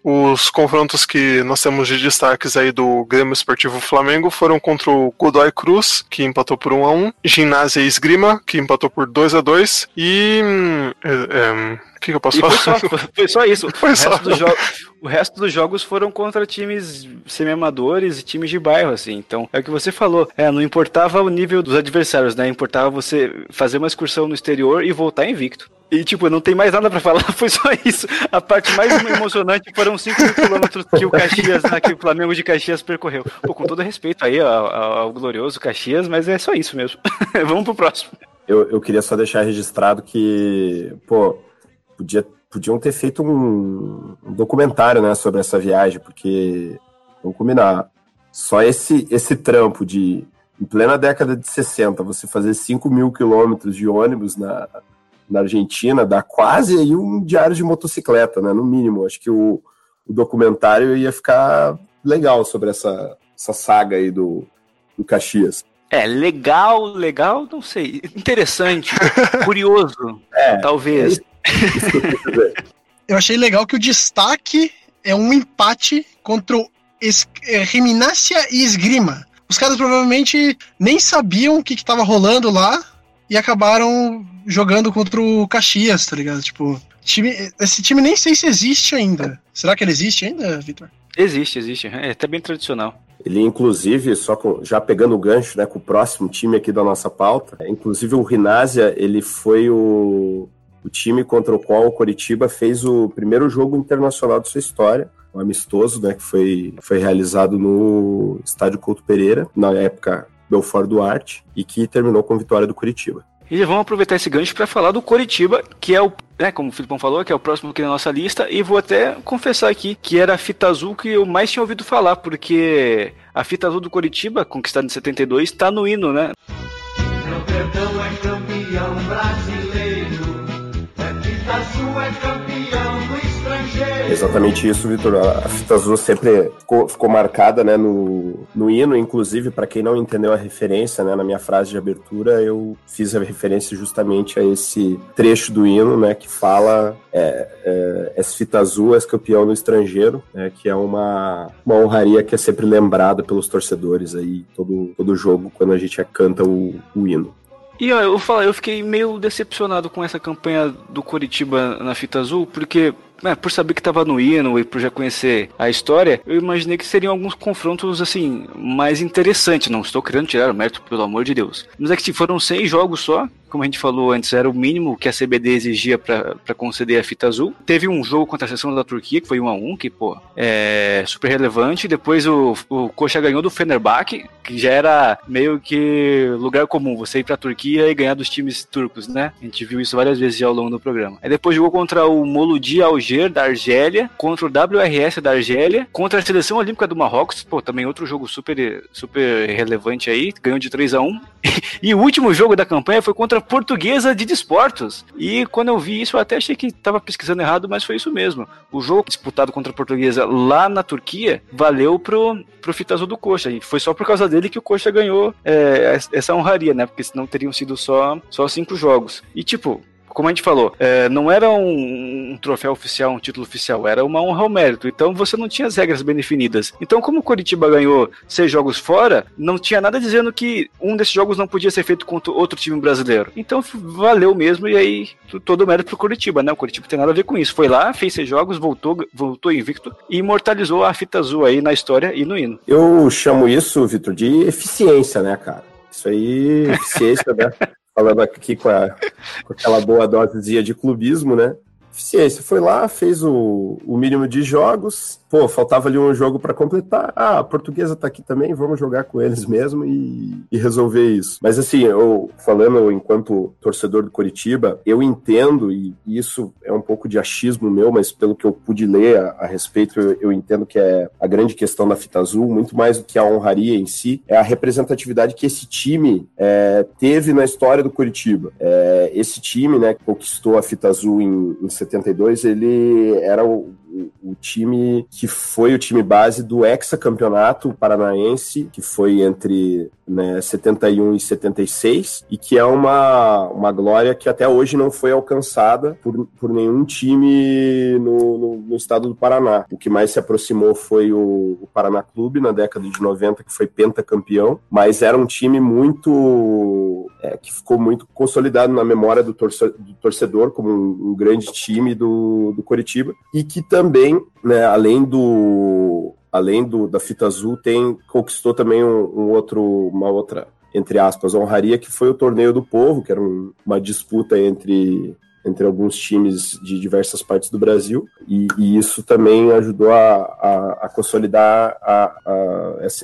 os confrontos que nós temos de destaques aí do Grêmio Esportivo Flamengo foram contra o Godoy Cruz, que empatou por 1 a 1 Ginásio Esgrima, que empatou por 2 a 2 e. É, é, o que, que, eu posso falar? Foi só, foi só isso. <laughs> Foi o, só. Resto o resto dos jogos foram contra times semi-amadores e times de bairro, assim. Então, é o que você falou. É, não importava o nível dos adversários, né? Importava você fazer uma excursão no exterior e voltar invicto. E, tipo, não tem mais nada para falar, <laughs> foi só isso. A parte mais emocionante foram 5 mil quilômetros que o Caxias, né, que o Flamengo de Caxias percorreu. Pô, com todo respeito aí ao, ao glorioso Caxias, mas é só isso mesmo. <laughs> Vamos pro próximo. Eu, eu queria só deixar registrado que, pô, podia, podiam ter feito um, um documentário, né, sobre essa viagem, porque, vamos combinar, só esse, esse trampo de, em plena década de 60, você fazer 5 mil quilômetros de ônibus na, na Argentina, dá quase aí um diário de motocicleta, né? No mínimo. Acho que o, o documentário ia ficar legal sobre essa, essa saga aí do, do Caxias. É, legal, legal, não sei. Interessante, curioso, é, talvez. É eu achei legal que o destaque é um empate contra o es é, Reminácia e Esgrima. Os caras provavelmente nem sabiam o que estava rolando lá e acabaram jogando contra o Caxias, tá ligado? Tipo, time, esse time nem sei se existe ainda. Será que ele existe ainda, Vitor? Existe, existe. É até bem tradicional. Ele, inclusive, só com, já pegando o gancho né, com o próximo time aqui da nossa pauta, inclusive o Rinásia, ele foi o, o time contra o qual o Coritiba fez o primeiro jogo internacional de sua história, um amistoso, né, que foi, foi realizado no Estádio Couto Pereira, na época Belfort Duarte, e que terminou com vitória do Curitiba. E vamos aproveitar esse gancho para falar do Coritiba, que é o, né, como o Filipão falou, que é o próximo aqui na nossa lista, e vou até confessar aqui que era a fita azul que eu mais tinha ouvido falar, porque a fita azul do Coritiba, conquistada em 72, está no hino, né? Meu perdão é campeão brasileiro, é fita azul é campeão do estrangeiro. Exatamente isso, Vitor. A fita azul sempre ficou, ficou marcada né, no, no hino, inclusive, para quem não entendeu a referência, né, na minha frase de abertura, eu fiz a referência justamente a esse trecho do hino, né, que fala é, é, fita azul, es campeão no estrangeiro, né, que é uma, uma honraria que é sempre lembrada pelos torcedores aí, todo, todo jogo, quando a gente canta o, o hino. E ó, eu falo, eu fiquei meio decepcionado com essa campanha do Coritiba na fita azul, porque por saber que estava no hino e por já conhecer a história, eu imaginei que seriam alguns confrontos assim mais interessantes. Não estou querendo tirar o mérito, pelo amor de Deus. Mas é que foram seis jogos só, como a gente falou antes, era o mínimo que a CBD exigia para conceder a fita azul. Teve um jogo contra a seleção da Turquia, que foi 1 a 1 que, pô, é super relevante. Depois o, o Coxa ganhou do Fenerbahçe, que já era meio que lugar comum, você ir pra Turquia e ganhar dos times turcos, né? A gente viu isso várias vezes ao longo do programa. Aí depois jogou contra o Moludi Alger, da Argélia, contra o WRS da Argélia, contra a Seleção Olímpica do Marrocos, pô, também outro jogo super, super relevante aí, ganhou de 3 a 1 <laughs> E o último jogo da campanha foi contra portuguesa de desportos. E quando eu vi isso, eu até achei que estava pesquisando errado, mas foi isso mesmo. O jogo disputado contra a portuguesa lá na Turquia valeu pro, pro Fita Azul do Coxa. E foi só por causa dele que o Coxa ganhou é, essa honraria, né? Porque senão teriam sido só, só cinco jogos. E tipo, como a gente falou, é, não era um, um, troféu oficial, um título oficial, era uma honra ao mérito. Então você não tinha as regras bem definidas. Então, como o Coritiba ganhou seis jogos fora, não tinha nada dizendo que um desses jogos não podia ser feito contra outro time brasileiro. Então valeu mesmo, e aí todo o mérito pro Coritiba, né? O Coritiba tem nada a ver com isso. Foi lá, fez seis jogos, voltou, voltou invicto e imortalizou a fita azul aí na história e no hino. Eu chamo isso, Vitor, de eficiência, né, cara? Isso aí, eficiência, né? <laughs> falando aqui com, a, com aquela boa dosezinha de clubismo, né? Eficiência. Foi lá, fez o, o mínimo de jogos, pô, faltava ali um jogo para completar. Ah, a portuguesa tá aqui também, vamos jogar com eles mesmo e, e, resolver isso. Mas assim, eu falando enquanto torcedor do Curitiba, eu entendo, e isso é um pouco de achismo meu, mas pelo que eu pude ler a, a respeito, eu, eu, entendo que é a grande questão da fita azul, muito mais do que a honraria em si, é a representatividade que esse time é, teve na história do Curitiba. É, esse time, né, conquistou a fita azul em, em 72, ele era o o, time que foi o time base do hexacampeonato paranaense, que foi entre né, 71 e 76, e que é uma, uma glória que até hoje não foi alcançada por, por nenhum time no, no, no estado do Paraná. O que mais se aproximou foi o, o Paraná Clube, na década de 90, que foi pentacampeão, mas era um time muito. É, que ficou muito consolidado na memória do, torce, do torcedor como um, um grande time do, do Coritiba, e que também também, né, além do além do, da fita azul, tem conquistou também um, um outro uma outra entre aspas honraria que foi o torneio do povo, que era um, uma disputa entre entre alguns times de diversas partes do Brasil, e, e isso também ajudou a, a, a consolidar a,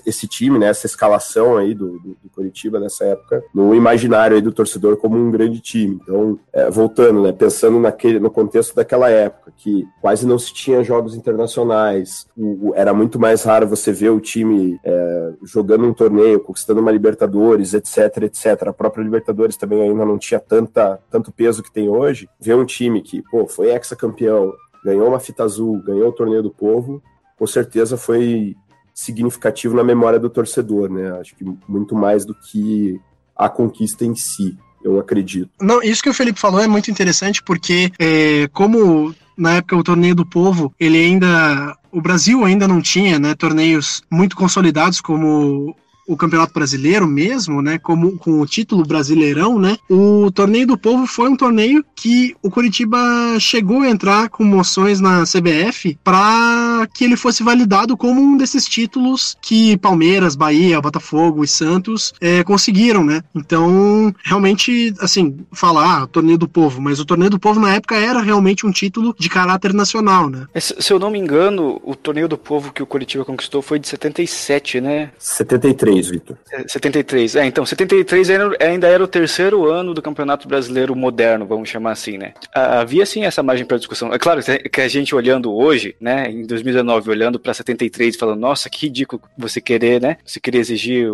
esse time, né, essa escalação aí do, do, do Curitiba nessa época, no imaginário aí do torcedor como um grande time. Então, é, voltando, né, pensando naquele, no contexto daquela época, que quase não se tinha jogos internacionais, o, o, era muito mais raro você ver o time é, jogando um torneio, conquistando uma Libertadores, etc, etc. A própria Libertadores também ainda não tinha tanta, tanto peso que tem hoje ver um time que, pô, foi ex-campeão, ganhou uma fita azul, ganhou o torneio do povo, com certeza foi significativo na memória do torcedor, né? Acho que muito mais do que a conquista em si, eu acredito. Não, isso que o Felipe falou é muito interessante porque é, como na época o torneio do povo ele ainda o Brasil ainda não tinha né, torneios muito consolidados como o Campeonato Brasileiro mesmo, né, como com o título Brasileirão, né, o Torneio do Povo foi um torneio que o Curitiba chegou a entrar com moções na CBF para que ele fosse validado como um desses títulos que Palmeiras, Bahia, Botafogo e Santos é, conseguiram, né? Então, realmente, assim, falar ah, Torneio do Povo, mas o Torneio do Povo na época era realmente um título de caráter nacional, né? Se eu não me engano, o Torneio do Povo que o Curitiba conquistou foi de 77, né? 73. 73, Vitor. 73, é, então, 73 ainda, ainda era o terceiro ano do Campeonato Brasileiro moderno, vamos chamar assim, né? Ah, Havia sim essa margem para discussão. É claro que a gente olhando hoje, né, em 2019, olhando para 73 falando, nossa, que ridículo você querer, né? Você querer exigir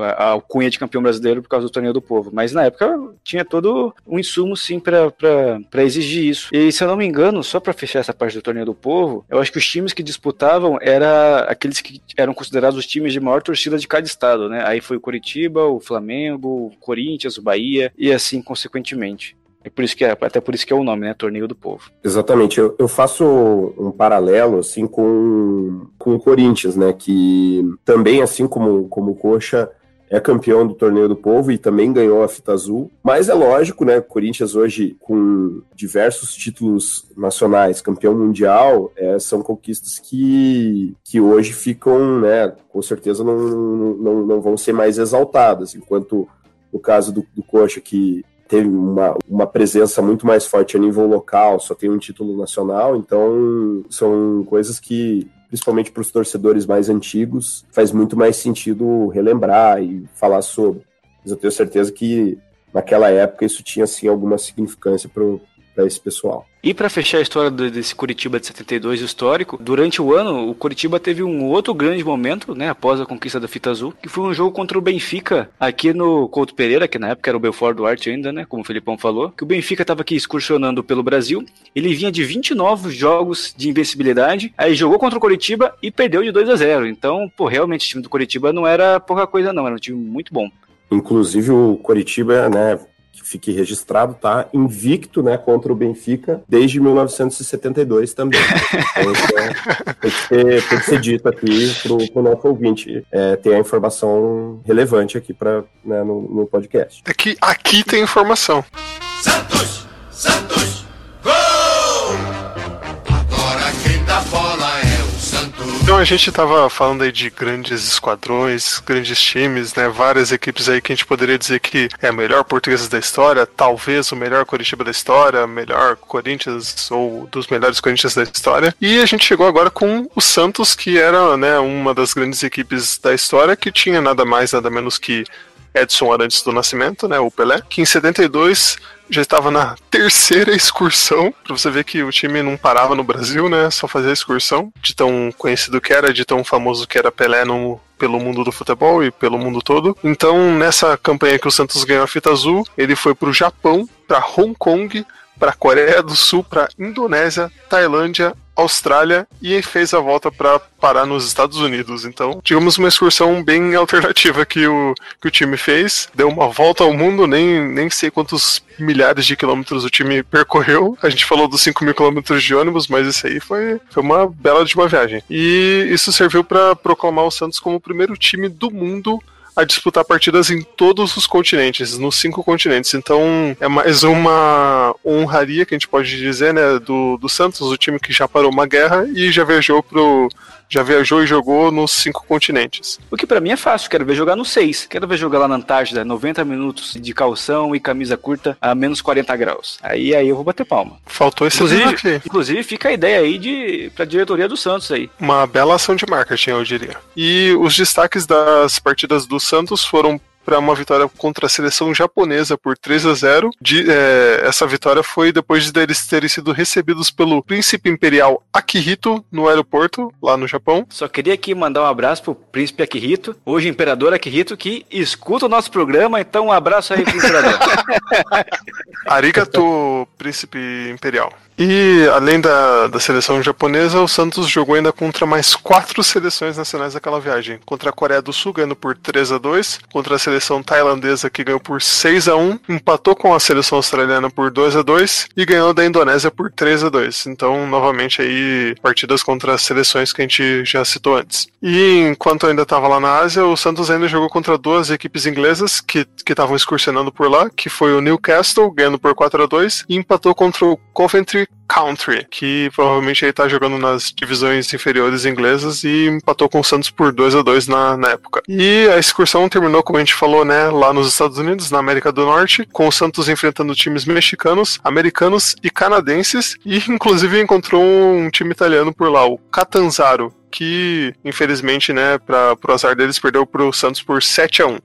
a, a alcunha de campeão brasileiro por causa do torneio do povo. Mas na época tinha todo um insumo sim para exigir isso. E se eu não me engano, só para fechar essa parte do torneio do povo, eu acho que os times que disputavam era aqueles que eram considerados os times de maior torcida de cada estado, né? Aí foi o Curitiba, o Flamengo, o Corinthians, o Bahia e assim consequentemente. É por isso que é, até por isso que é o nome, né? Torneio do Povo. Exatamente. Eu, eu faço um paralelo assim com, com o Corinthians, né? Que também, assim como, como o Coxa, é campeão do Torneio do Povo e também ganhou a fita azul. Mas é lógico, né? O Corinthians hoje, com diversos títulos nacionais, campeão mundial, é, são conquistas que, que hoje ficam, né? Com certeza não, não, não vão ser mais exaltadas. Enquanto no caso do, do Coxa, que teve uma, uma presença muito mais forte a nível local, só tem um título nacional, então são coisas que principalmente para os torcedores mais antigos, faz muito mais sentido relembrar e falar sobre. Mas eu tenho certeza que naquela época isso tinha sim alguma significância para esse pessoal. E para fechar a história desse Curitiba de 72 histórico, durante o ano o Curitiba teve um outro grande momento, né, após a conquista da fita azul, que foi um jogo contra o Benfica aqui no Couto Pereira, que na época era o Belfort Duarte ainda, né, como o Felipão falou, que o Benfica estava aqui excursionando pelo Brasil, ele vinha de 29 jogos de invencibilidade, aí jogou contra o Curitiba e perdeu de 2 a 0. Então, pô, realmente o time do Curitiba não era pouca coisa não, era um time muito bom. Inclusive o Curitiba, né, que fique registrado, tá invicto, né, contra o Benfica desde 1972 também. Então, é, tem, que ser, tem que ser dito aqui pro, pro nosso ouvinte é, ter a informação relevante aqui para né, no, no podcast. É que aqui tem informação. Santos! A gente tava falando aí de grandes esquadrões, grandes times, né? Várias equipes aí que a gente poderia dizer que é a melhor portuguesa da história, talvez o melhor Coritiba da história, melhor Corinthians ou dos melhores Corinthians da história. E a gente chegou agora com o Santos, que era, né, uma das grandes equipes da história, que tinha nada mais, nada menos que Edson Arantes do Nascimento, né, o Pelé, que em 72 já estava na terceira excursão, pra você ver que o time não parava no Brasil, né, só fazia excursão, de tão conhecido que era, de tão famoso que era Pelé no, pelo mundo do futebol e pelo mundo todo. Então, nessa campanha que o Santos ganhou a fita azul, ele foi pro Japão, para Hong Kong, para Coreia do Sul, para Indonésia, Tailândia, Austrália e fez a volta para parar nos Estados Unidos. Então, tivemos uma excursão bem alternativa que o, que o time fez. Deu uma volta ao mundo, nem, nem sei quantos milhares de quilômetros o time percorreu. A gente falou dos 5 mil quilômetros de ônibus, mas isso aí foi, foi uma bela de uma viagem. E isso serviu para proclamar o Santos como o primeiro time do mundo a disputar partidas em todos os continentes, nos cinco continentes. Então é mais uma honraria que a gente pode dizer, né, do, do Santos, o time que já parou uma guerra e já viajou pro já viajou e jogou nos cinco continentes. O que para mim é fácil, quero ver jogar no 6. Quero ver jogar lá na Antártida, 90 minutos de calção e camisa curta a menos 40 graus. Aí aí eu vou bater palma. Faltou esse Inclusive, inclusive fica a ideia aí de pra diretoria do Santos aí. Uma bela ação de marketing, eu diria. E os destaques das partidas do Santos foram para uma vitória contra a seleção japonesa por 3 a 0. De, é, essa vitória foi depois de eles terem sido recebidos pelo príncipe imperial Akihito no aeroporto, lá no Japão. Só queria aqui mandar um abraço pro príncipe Akihito, hoje imperador Akihito, que escuta o nosso programa, então um abraço aí pro imperador. <laughs> Arigato, príncipe imperial. E além da, da seleção japonesa, o Santos jogou ainda contra mais quatro seleções nacionais daquela viagem. Contra a Coreia do Sul, ganhando por 3 a 2 contra a seleção tailandesa, que ganhou por 6 a 1 empatou com a seleção australiana por 2 a 2 e ganhou da Indonésia por 3 a 2 Então, novamente, aí, partidas contra as seleções que a gente já citou antes. E enquanto ainda estava lá na Ásia, o Santos ainda jogou contra duas equipes inglesas que estavam excursionando por lá, que foi o Newcastle, ganhando por 4 a 2 e empatou contra o Coventry Country, que provavelmente ele tá jogando nas divisões inferiores inglesas e empatou com o Santos por 2 a 2 na, na época. E a excursão terminou, como a gente falou, né, lá nos Estados Unidos, na América do Norte, com o Santos enfrentando times mexicanos, americanos e canadenses, e inclusive encontrou um time italiano por lá, o Catanzaro. que infelizmente, né, para pro azar deles perdeu pro Santos por 7 a 1.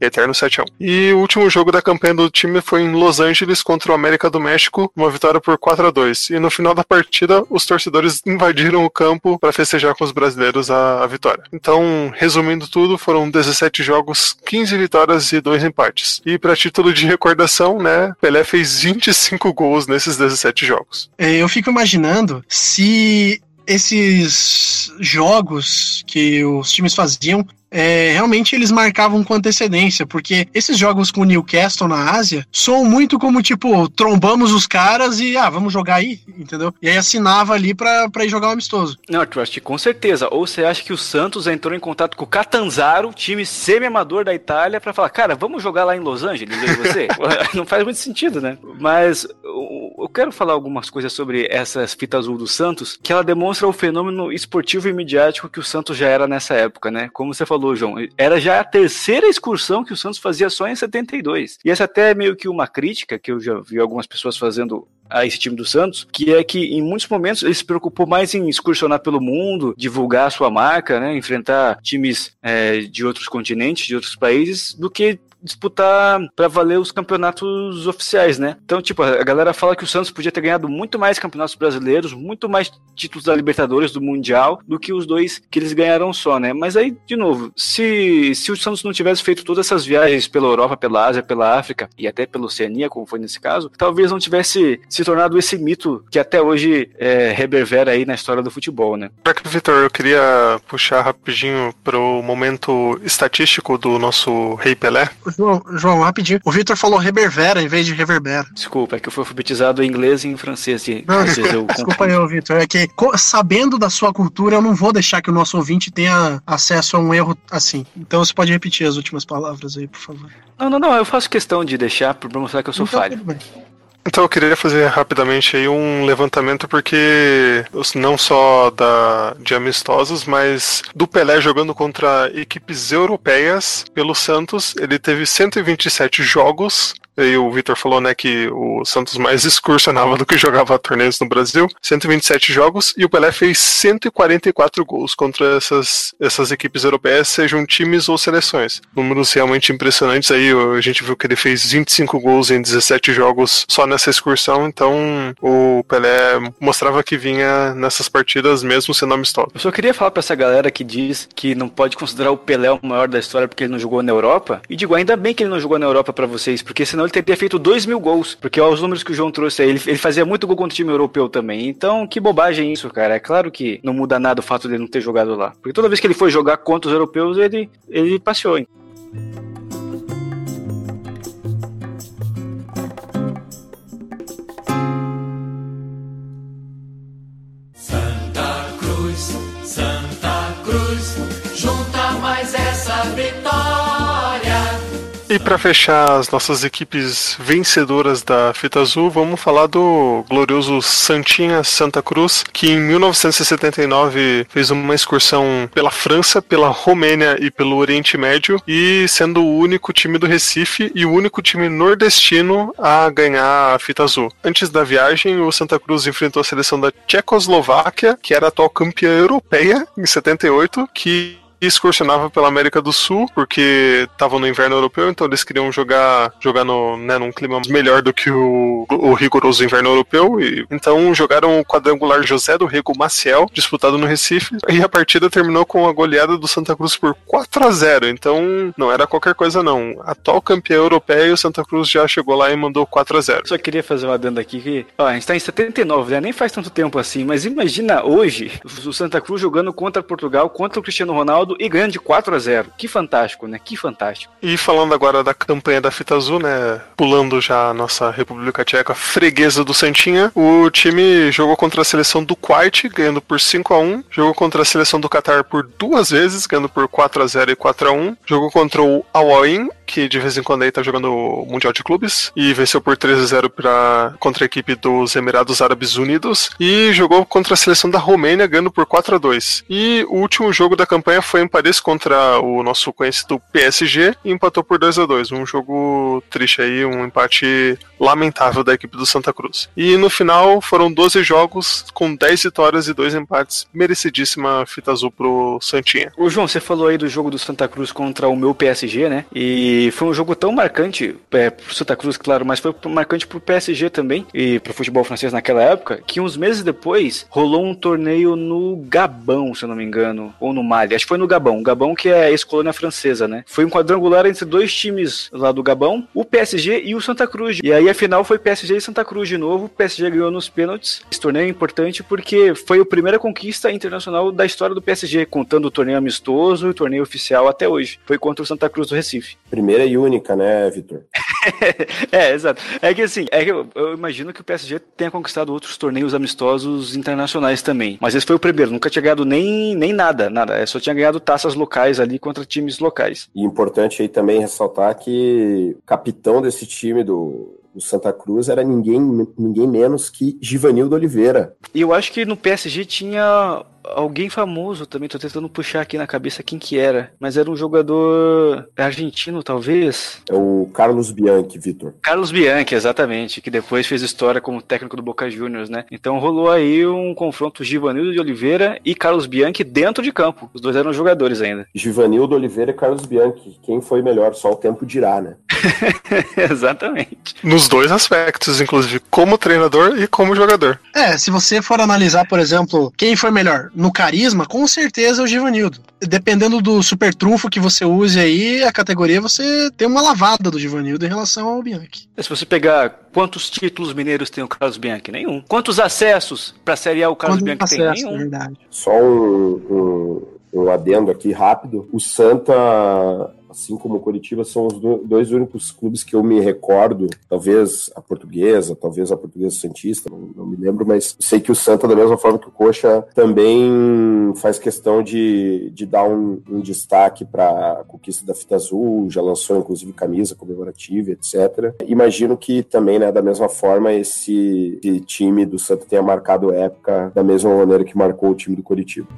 Eterno 7x1. E o último jogo da campanha do time foi em Los Angeles contra o América do México, uma vitória por 4 a 2 E no final da partida, os torcedores <laughs> invadiram o campo para festejar com os brasileiros a, a, vitória. Então, resumindo tudo, foram 17 jogos, 15 vitórias e 2 empates. E para título de recordação, né, Pelé fez 25 gols nesses 17 jogos. É, eu fico imaginando se esses jogos que os times faziam é, realmente eles marcavam com antecedência, porque esses jogos com o Newcastle na Ásia são muito como, tipo, trombamos os caras e, ah, vamos jogar aí, entendeu? E aí assinava ali pra, pra ir jogar um amistoso. Não, que com certeza. Ou você acha que o Santos entrou em contato com o Catanzaro, time semi-amador da Itália, para falar, cara, vamos jogar lá em Los Angeles, eu e você? <laughs> <laughs> Não faz muito sentido, né? Mas eu quero falar algumas coisas sobre essas fitas azul do Santos, que ela demonstra o fenômeno esportivo e midiático que o Santos já era nessa época, né? Como você falou, falou, João, era já a terceira excursão que o Santos fazia só em 72. E essa até é meio que uma crítica que eu já vi algumas pessoas fazendo a esse time do Santos, que é que em muitos momentos ele se preocupou mais em excursionar pelo mundo, divulgar a sua marca, né, enfrentar times é, de outros continentes, de outros países, do que disputar para valer os campeonatos oficiais, né? Então, tipo, a galera fala que o Santos podia ter ganhado muito mais campeonatos brasileiros, muito mais títulos da Libertadores, do Mundial, do que os dois que eles ganharam só, né? Mas aí, de novo, se, se o Santos não tivesse feito todas essas viagens pela Europa, pela Ásia, pela África e até pela Oceania, como foi nesse caso, talvez não tivesse se tornado esse mito que até hoje é, reverbera aí na história do futebol, né? Vitor, eu queria puxar rapidinho pro momento estatístico do nosso Rei Pelé. João, João, rapidinho. O Victor falou reverbera em vez de reverbera. Desculpa, é que eu fui alfabetizado em inglês e em francês. E não, eu <laughs> desculpa eu, Victor. É que sabendo da sua cultura, eu não vou deixar que o nosso ouvinte tenha acesso a um erro assim. Então você pode repetir as últimas palavras aí, por favor. Não, não, não. Eu faço questão de deixar para mostrar que eu sou então, falho. Então eu queria fazer rapidamente aí um levantamento porque não só da de amistosos, mas do Pelé jogando contra equipes europeias pelo Santos, ele teve 127 jogos e o Vitor falou, né, que o Santos mais <laughs> excursionava do que jogava torneios no Brasil. 127 jogos e o Pelé fez 144 gols contra essas, essas equipes europeias, sejam times ou seleções. Números realmente impressionantes aí. A gente viu que ele fez 25 gols em 17 jogos só nessa excursão, então o Pelé mostrava que vinha nessas partidas mesmo sendo amistoso. Eu só queria falar para essa galera que diz que não pode considerar o Pelé o maior da história porque ele não jogou na Europa. E digo, ainda bem que ele não jogou na Europa para vocês, porque senão ele teria feito 2 mil gols. Porque ó, os números que o João trouxe aí, ele, ele fazia muito gol contra o time europeu também. Então, que bobagem isso, cara. É claro que não muda nada o fato dele não ter jogado lá. Porque toda vez que ele foi jogar contra os europeus, ele, ele passeou. Hein? Santa Cruz, Santa Cruz, junta mais essa vitória. E para fechar as nossas equipes vencedoras da fita azul, vamos falar do glorioso Santinha Santa Cruz, que em 1979 fez uma excursão pela França, pela Romênia e pelo Oriente Médio, e sendo o único time do Recife e o único time nordestino a ganhar a fita azul. Antes da viagem, o Santa Cruz enfrentou a seleção da Tchecoslováquia, que era a atual campeã europeia em 78, que excursionava pela América do Sul, porque estavam no inverno europeu, então eles queriam jogar, jogar no, né, num clima melhor do que o, o rigoroso inverno europeu. E, então jogaram o quadrangular José do Rego Maciel, disputado no Recife, e a partida terminou com a goleada do Santa Cruz por 4 a 0 Então não era qualquer coisa, não. Atual campeã europeia, o Santa Cruz já chegou lá e mandou 4 a 0 Só queria fazer uma adenda aqui que ó, a gente tá em 79, né? Nem faz tanto tempo assim, mas imagina hoje o Santa Cruz jogando contra Portugal, contra o Cristiano Ronaldo e ganhando de 4 a 0 Que fantástico, né? Que fantástico. E falando agora da campanha da fita azul, né? Pulando já a nossa República Tcheca, freguesa do Santinha, o time jogou contra a seleção do Kuwait, ganhando por 5 a 1 Jogou contra a seleção do Qatar por duas vezes, ganhando por 4 a 0 e 4 a 1 Jogou contra o Awain, que de vez em quando aí tá jogando o Mundial de Clubes, e venceu por 3 a 0 pra, contra a equipe dos Emirados Árabes Unidos, e jogou contra a seleção da Romênia, ganhando por 4 a 2 E o último jogo da campanha foi em Paris contra o nosso conhecido PSG, e empatou por 2 a 2 Um jogo triste aí, um empate lamentável da equipe do Santa Cruz. E no final foram 12 jogos com 10 vitórias e 2 empates, merecidíssima fita azul pro Santinha. Ô João, você falou aí do jogo do Santa Cruz contra o meu PSG, né? E foi um jogo tão marcante é, pro Santa Cruz, claro, mas foi marcante pro PSG também e pro futebol francês naquela época, que uns meses depois rolou um torneio no Gabão, se eu não me engano, ou no Mali. Acho que foi no Gabão. Gabão que é a ex-colônia francesa, né? Foi um quadrangular entre dois times lá do Gabão, o PSG e o Santa Cruz. E aí a final foi PSG e Santa Cruz de novo. O PSG ganhou nos pênaltis. Esse torneio é importante porque foi a primeira conquista internacional da história do PSG, contando o torneio amistoso e o torneio oficial até hoje. Foi contra o Santa Cruz do Recife. Primeira e única, né, Vitor? <laughs> é, exato. É que assim, é que eu, eu, imagino que o PSG tenha conquistado outros torneios amistosos internacionais também. Mas esse foi o primeiro, nunca tinha ganhado nem, nem nada, nada. É, só tinha ganhado taças locais ali contra times locais. E importante aí também ressaltar que o capitão desse time do, do Santa Cruz era ninguém, ninguém menos que Givanildo Oliveira. E eu acho que no PSG tinha alguém famoso também, tô tentando puxar aqui na cabeça quem que era, mas era um jogador argentino, talvez. É o Carlos Bianchi, Vitor. Carlos Bianchi, exatamente, que depois fez história como técnico do Boca Juniors, né? Então rolou aí um confronto Givanildo de Oliveira e Carlos Bianchi dentro de campo. Os dois eram jogadores ainda. Givanildo Oliveira e Carlos Bianchi. Quem foi melhor? Só o tempo dirá, né? <laughs> exatamente. Nos dois aspectos, inclusive, como treinador e como jogador. É, se você for analisar, por exemplo, quem foi melhor, no carisma, com certeza é o Givanildo. Dependendo do super trunfo que você use aí, a categoria você tem uma lavada do Givanildo em relação ao Bianchi. Se você pegar quantos títulos mineiros tem o Carlos Bianchi? Nenhum. Quantos acessos para a Série A o Carlos Quantos Bianchi acessos, tem? Nenhum. Verdade. Só um, um, um adendo aqui rápido. O Santa assim como o Curitiba, são os dois únicos clubes que eu me recordo, talvez a Portuguesa, talvez a Portuguesa Santista, não, não, me lembro, mas sei que o Santa, da mesma forma que o Coxa, também faz questão de, de dar um, um destaque para a conquista da fita azul, já lançou inclusive camisa comemorativa, etc. Imagino que também, né, da mesma forma, esse, esse time do Santa tenha marcado época da mesma maneira que marcou o time do Curitiba.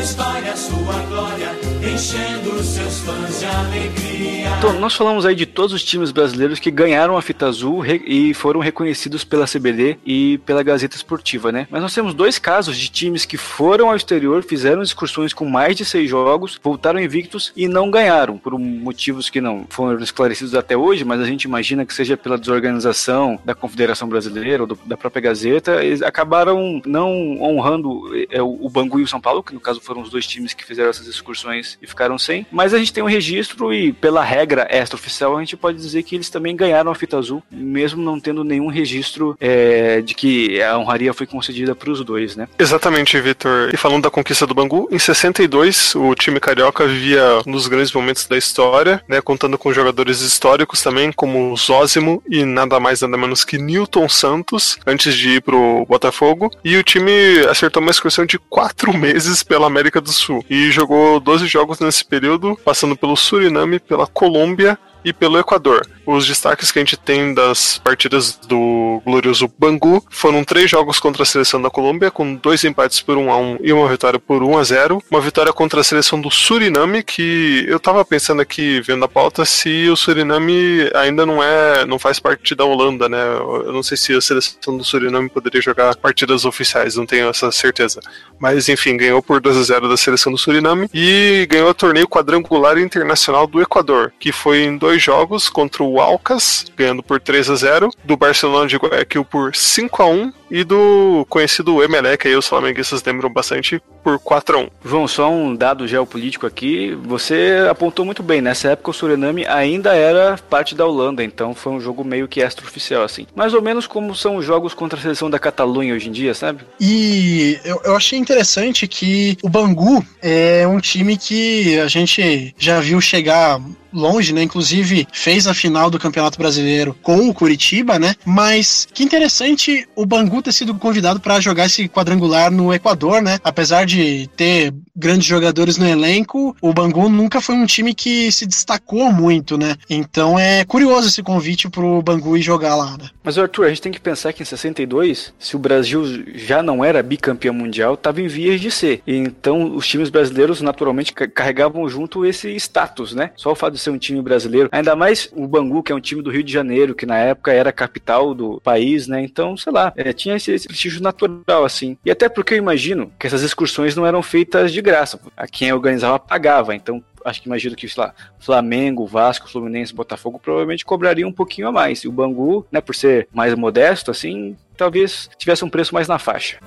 História, sua glória, enchendo seus fãs de alegria. Então, nós falamos aí de todos os times brasileiros que ganharam a fita azul e foram reconhecidos pela CBD e pela Gazeta Esportiva, né? Mas nós temos dois casos de times que foram ao exterior, fizeram excursões com mais de seis jogos, voltaram invictos e não ganharam, por motivos que não foram esclarecidos até hoje, mas a gente imagina que seja pela desorganização da Confederação Brasileira ou do, da própria Gazeta, eles acabaram não honrando é, o Bangu e o São Paulo, que no caso foram os dois times que fizeram essas excursões e ficaram sem. Mas a gente tem um registro e, pela regra extraoficial, a gente pode dizer que eles também ganharam a fita azul, mesmo não tendo nenhum registro é, de que a honraria foi concedida para os dois, né? Exatamente, Vitor. E falando da conquista do Bangu, em 62, o time carioca vivia um dos grandes momentos da história, né? Contando com jogadores históricos também, como Zózimo e nada mais nada menos que Newton Santos, antes de ir pro Botafogo. E o time acertou uma excursão de quatro <laughs> meses pela América do Sul e jogou 12 jogos nesse período, passando pelo Suriname, pela Colômbia e pelo Equador. Os destaques que a gente tem das partidas do glorioso Bangu foram três jogos contra a seleção da Colômbia, com dois empates por 1 a 1 e uma vitória por 1 a 0 Uma vitória contra a seleção do Suriname, que eu tava pensando aqui, vendo a pauta, se o Suriname ainda não é, não faz parte da Holanda, né? Eu não sei se a seleção do Suriname poderia jogar partidas oficiais, não tenho essa certeza. Mas enfim, ganhou por 2 a 0 da seleção do Suriname e ganhou o torneio quadrangular internacional do Equador, que foi em dois jogos contra o Alcas, ganhando por 3 a 0 do Barcelona de Guayaquil por 5 a 1 e do conhecido Emelec, aí os flamenguistas lembram bastante, por 4 a 1 João, só um dado geopolítico aqui. Você apontou muito bem. Nessa época o Suriname ainda era parte da Holanda, então foi um jogo meio que extraoficial, assim. Mais ou menos como são os jogos contra a seleção da Catalunha hoje em dia, sabe? E eu, eu achei interessante que o Bangu é um time que a gente já viu chegar longe, né? Inclusive fez a final do Campeonato Brasileiro com o Curitiba, né? Mas que interessante o Bangu ter sido convidado para jogar esse quadrangular no Equador, né? Apesar de ter grandes jogadores no elenco, o Bangu nunca foi um time que se destacou muito, né? Então é curioso esse convite pro Bangu ir jogar lá, né? Mas Arthur, a gente tem que pensar que em 62, se o Brasil já não era bicampeão mundial, estava em vias de ser. Então os times brasileiros naturalmente carregavam junto esse status, né? Só o fato de ser um time brasileiro, ainda mais o Bangu, que é um time do Rio de Janeiro, que na época era capital do país, né? Então, sei lá, é, tinha esse, esse prestígio natural, assim. E até porque eu imagino que essas excursões não eram feitas de graça. A quem organizava pagava. Então, acho que imagino que, sei lá, Flamengo, Vasco, Fluminense, Botafogo provavelmente cobrariam um pouquinho a mais. E o Bangu, né, por ser mais modesto, assim, talvez tivesse um preço mais na faixa.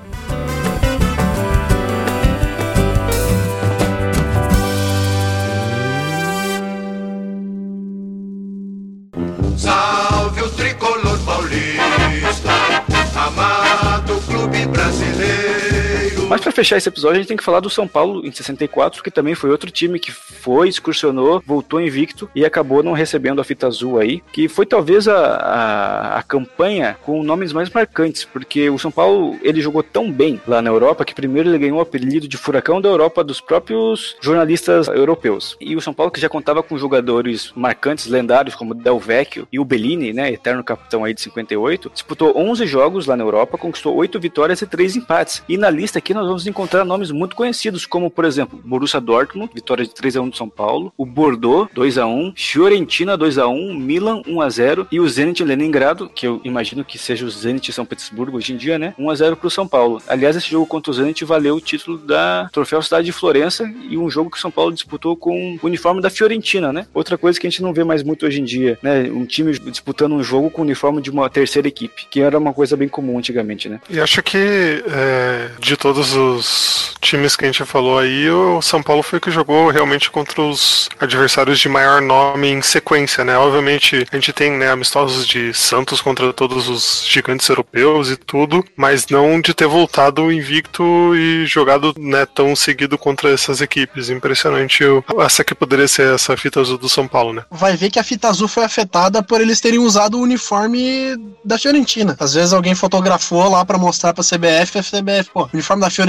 Mas para fechar esse episódio, a gente tem que falar do São Paulo em 64, que também foi outro time que foi, excursionou, voltou invicto e acabou não recebendo a fita azul aí, que foi talvez a, a, a campanha com nomes mais marcantes, porque o São Paulo ele jogou tão bem lá na Europa que primeiro ele ganhou o apelido de furacão da Europa dos próprios jornalistas europeus. E o São Paulo que já contava com jogadores marcantes, lendários como Del Vecchio e o Bellini, né, eterno capitão aí de 58, disputou 11 jogos lá na Europa, conquistou 8 vitórias e 3 empates. E na lista aqui nós vamos encontrar nomes muito conhecidos, como por exemplo, Borussia Dortmund, vitória de 3 a 1 do São Paulo, o Bordeaux 2 a 1, Fiorentina 2 a 1, Milan 1 a 0 e o Zenit Leningrado, que eu imagino que seja o Zenit São Petersburgo hoje em dia, né? 1 a 0 para o São Paulo. Aliás, esse jogo contra o Zenit valeu o título da Troféu Cidade de Florença e um jogo que o São Paulo disputou com o uniforme da Fiorentina, né? Outra coisa que a gente não vê mais muito hoje em dia, né? Um time disputando um jogo com o uniforme de uma terceira equipe, que era uma coisa bem comum antigamente, né? E acho que é, de todos os times que a gente falou aí, o São Paulo foi o que jogou realmente contra os adversários de maior nome em sequência, né? Obviamente a gente tem né, amistosos de Santos contra todos os gigantes europeus e tudo, mas não de ter voltado invicto e jogado né, tão seguido contra essas equipes. Impressionante o- essa que poderia ser essa fita azul do São Paulo, né? Vai ver que a fita azul foi afetada por eles terem usado o uniforme da Fiorentina. Às vezes alguém fotografou lá pra mostrar pra CBF, a CBF, pô, uniforme da Fiorentina,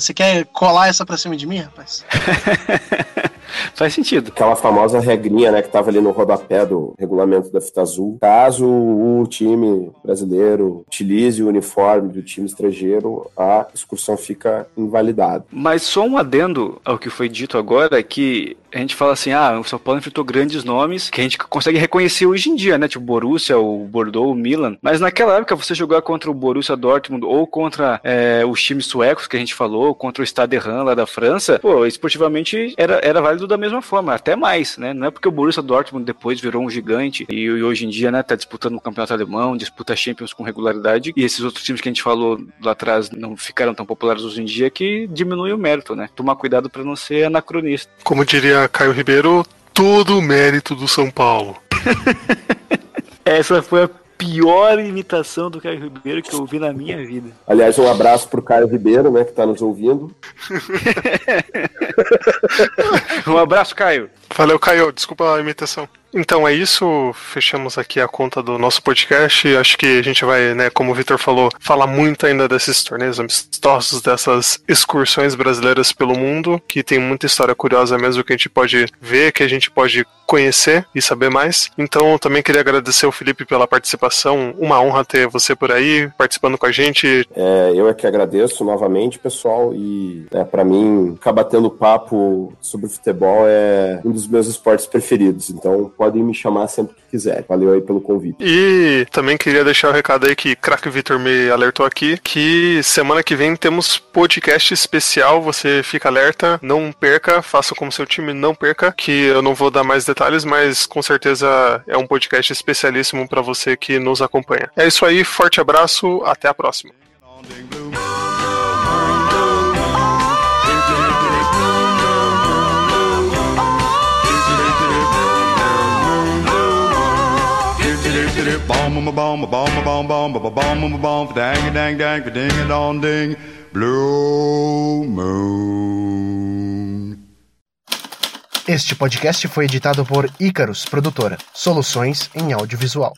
você quer colar essa pra cima de mim, rapaz? <laughs> Faz sentido. Aquela famosa regrinha, né, que tava ali no rodapé do regulamento da fita azul. Caso o time brasileiro utilize o uniforme do time estrangeiro, a excursão fica invalidada. Mas só um adendo ao que foi dito agora, que a gente fala assim, ah, o São Paulo enfrentou grandes nomes que a gente consegue reconhecer hoje em dia, né? Tipo Borussia, o Bordeaux, o Milan. Mas naquela época, você jogar contra o Borussia Dortmund ou contra é, os times suecos que a gente falou, contra o Stade Rennes lá da França, pô, esportivamente era, era válido da mesma forma, até mais, né? Não é porque o Borussia Dortmund depois virou um gigante e, e hoje em dia, né, tá disputando o campeonato alemão, disputa Champions com regularidade e esses outros times que a gente falou lá atrás não ficaram tão populares hoje em dia que diminui o mérito, né? Tomar cuidado para não ser anacronista. Como diria Caio Ribeiro, todo o mérito do São Paulo. <laughs> Essa foi a pior imitação do Caio Ribeiro que eu ouvi na minha vida. Aliás, um abraço pro Caio Ribeiro, né, que tá nos ouvindo. <laughs> Um abraço, Caio. Valeu, Caio. Desculpa a imitação. Então é isso, fechamos aqui a conta do nosso podcast. Acho que a gente vai, né, como o Vitor falou, falar muito ainda desses torneios amistosos, dessas excursões brasileiras pelo mundo, que tem muita história curiosa mesmo que a gente pode ver, que a gente pode conhecer e saber mais. Então também queria agradecer o Felipe pela participação. Uma honra ter você por aí participando com a gente. É, eu é que agradeço novamente, pessoal, e é, para mim, ficar batendo papo sobre futebol é um dos meus esportes preferidos, então podem me chamar sempre que quiserem. Valeu aí pelo convite. E também queria deixar o recado aí que Crack Vitor me alertou aqui que semana que vem temos podcast especial. Você fica alerta, não perca, faça como seu time não perca, que eu não vou dar mais detalhes, mas com certeza é um podcast especialíssimo para você que nos acompanha. É isso aí, forte abraço, até a próxima. Bum bum bum bum bum bum bum bum dang dang dang ding dong ding blue moon. Este podcast foi editado por Icarus Produtora, soluções em audiovisual.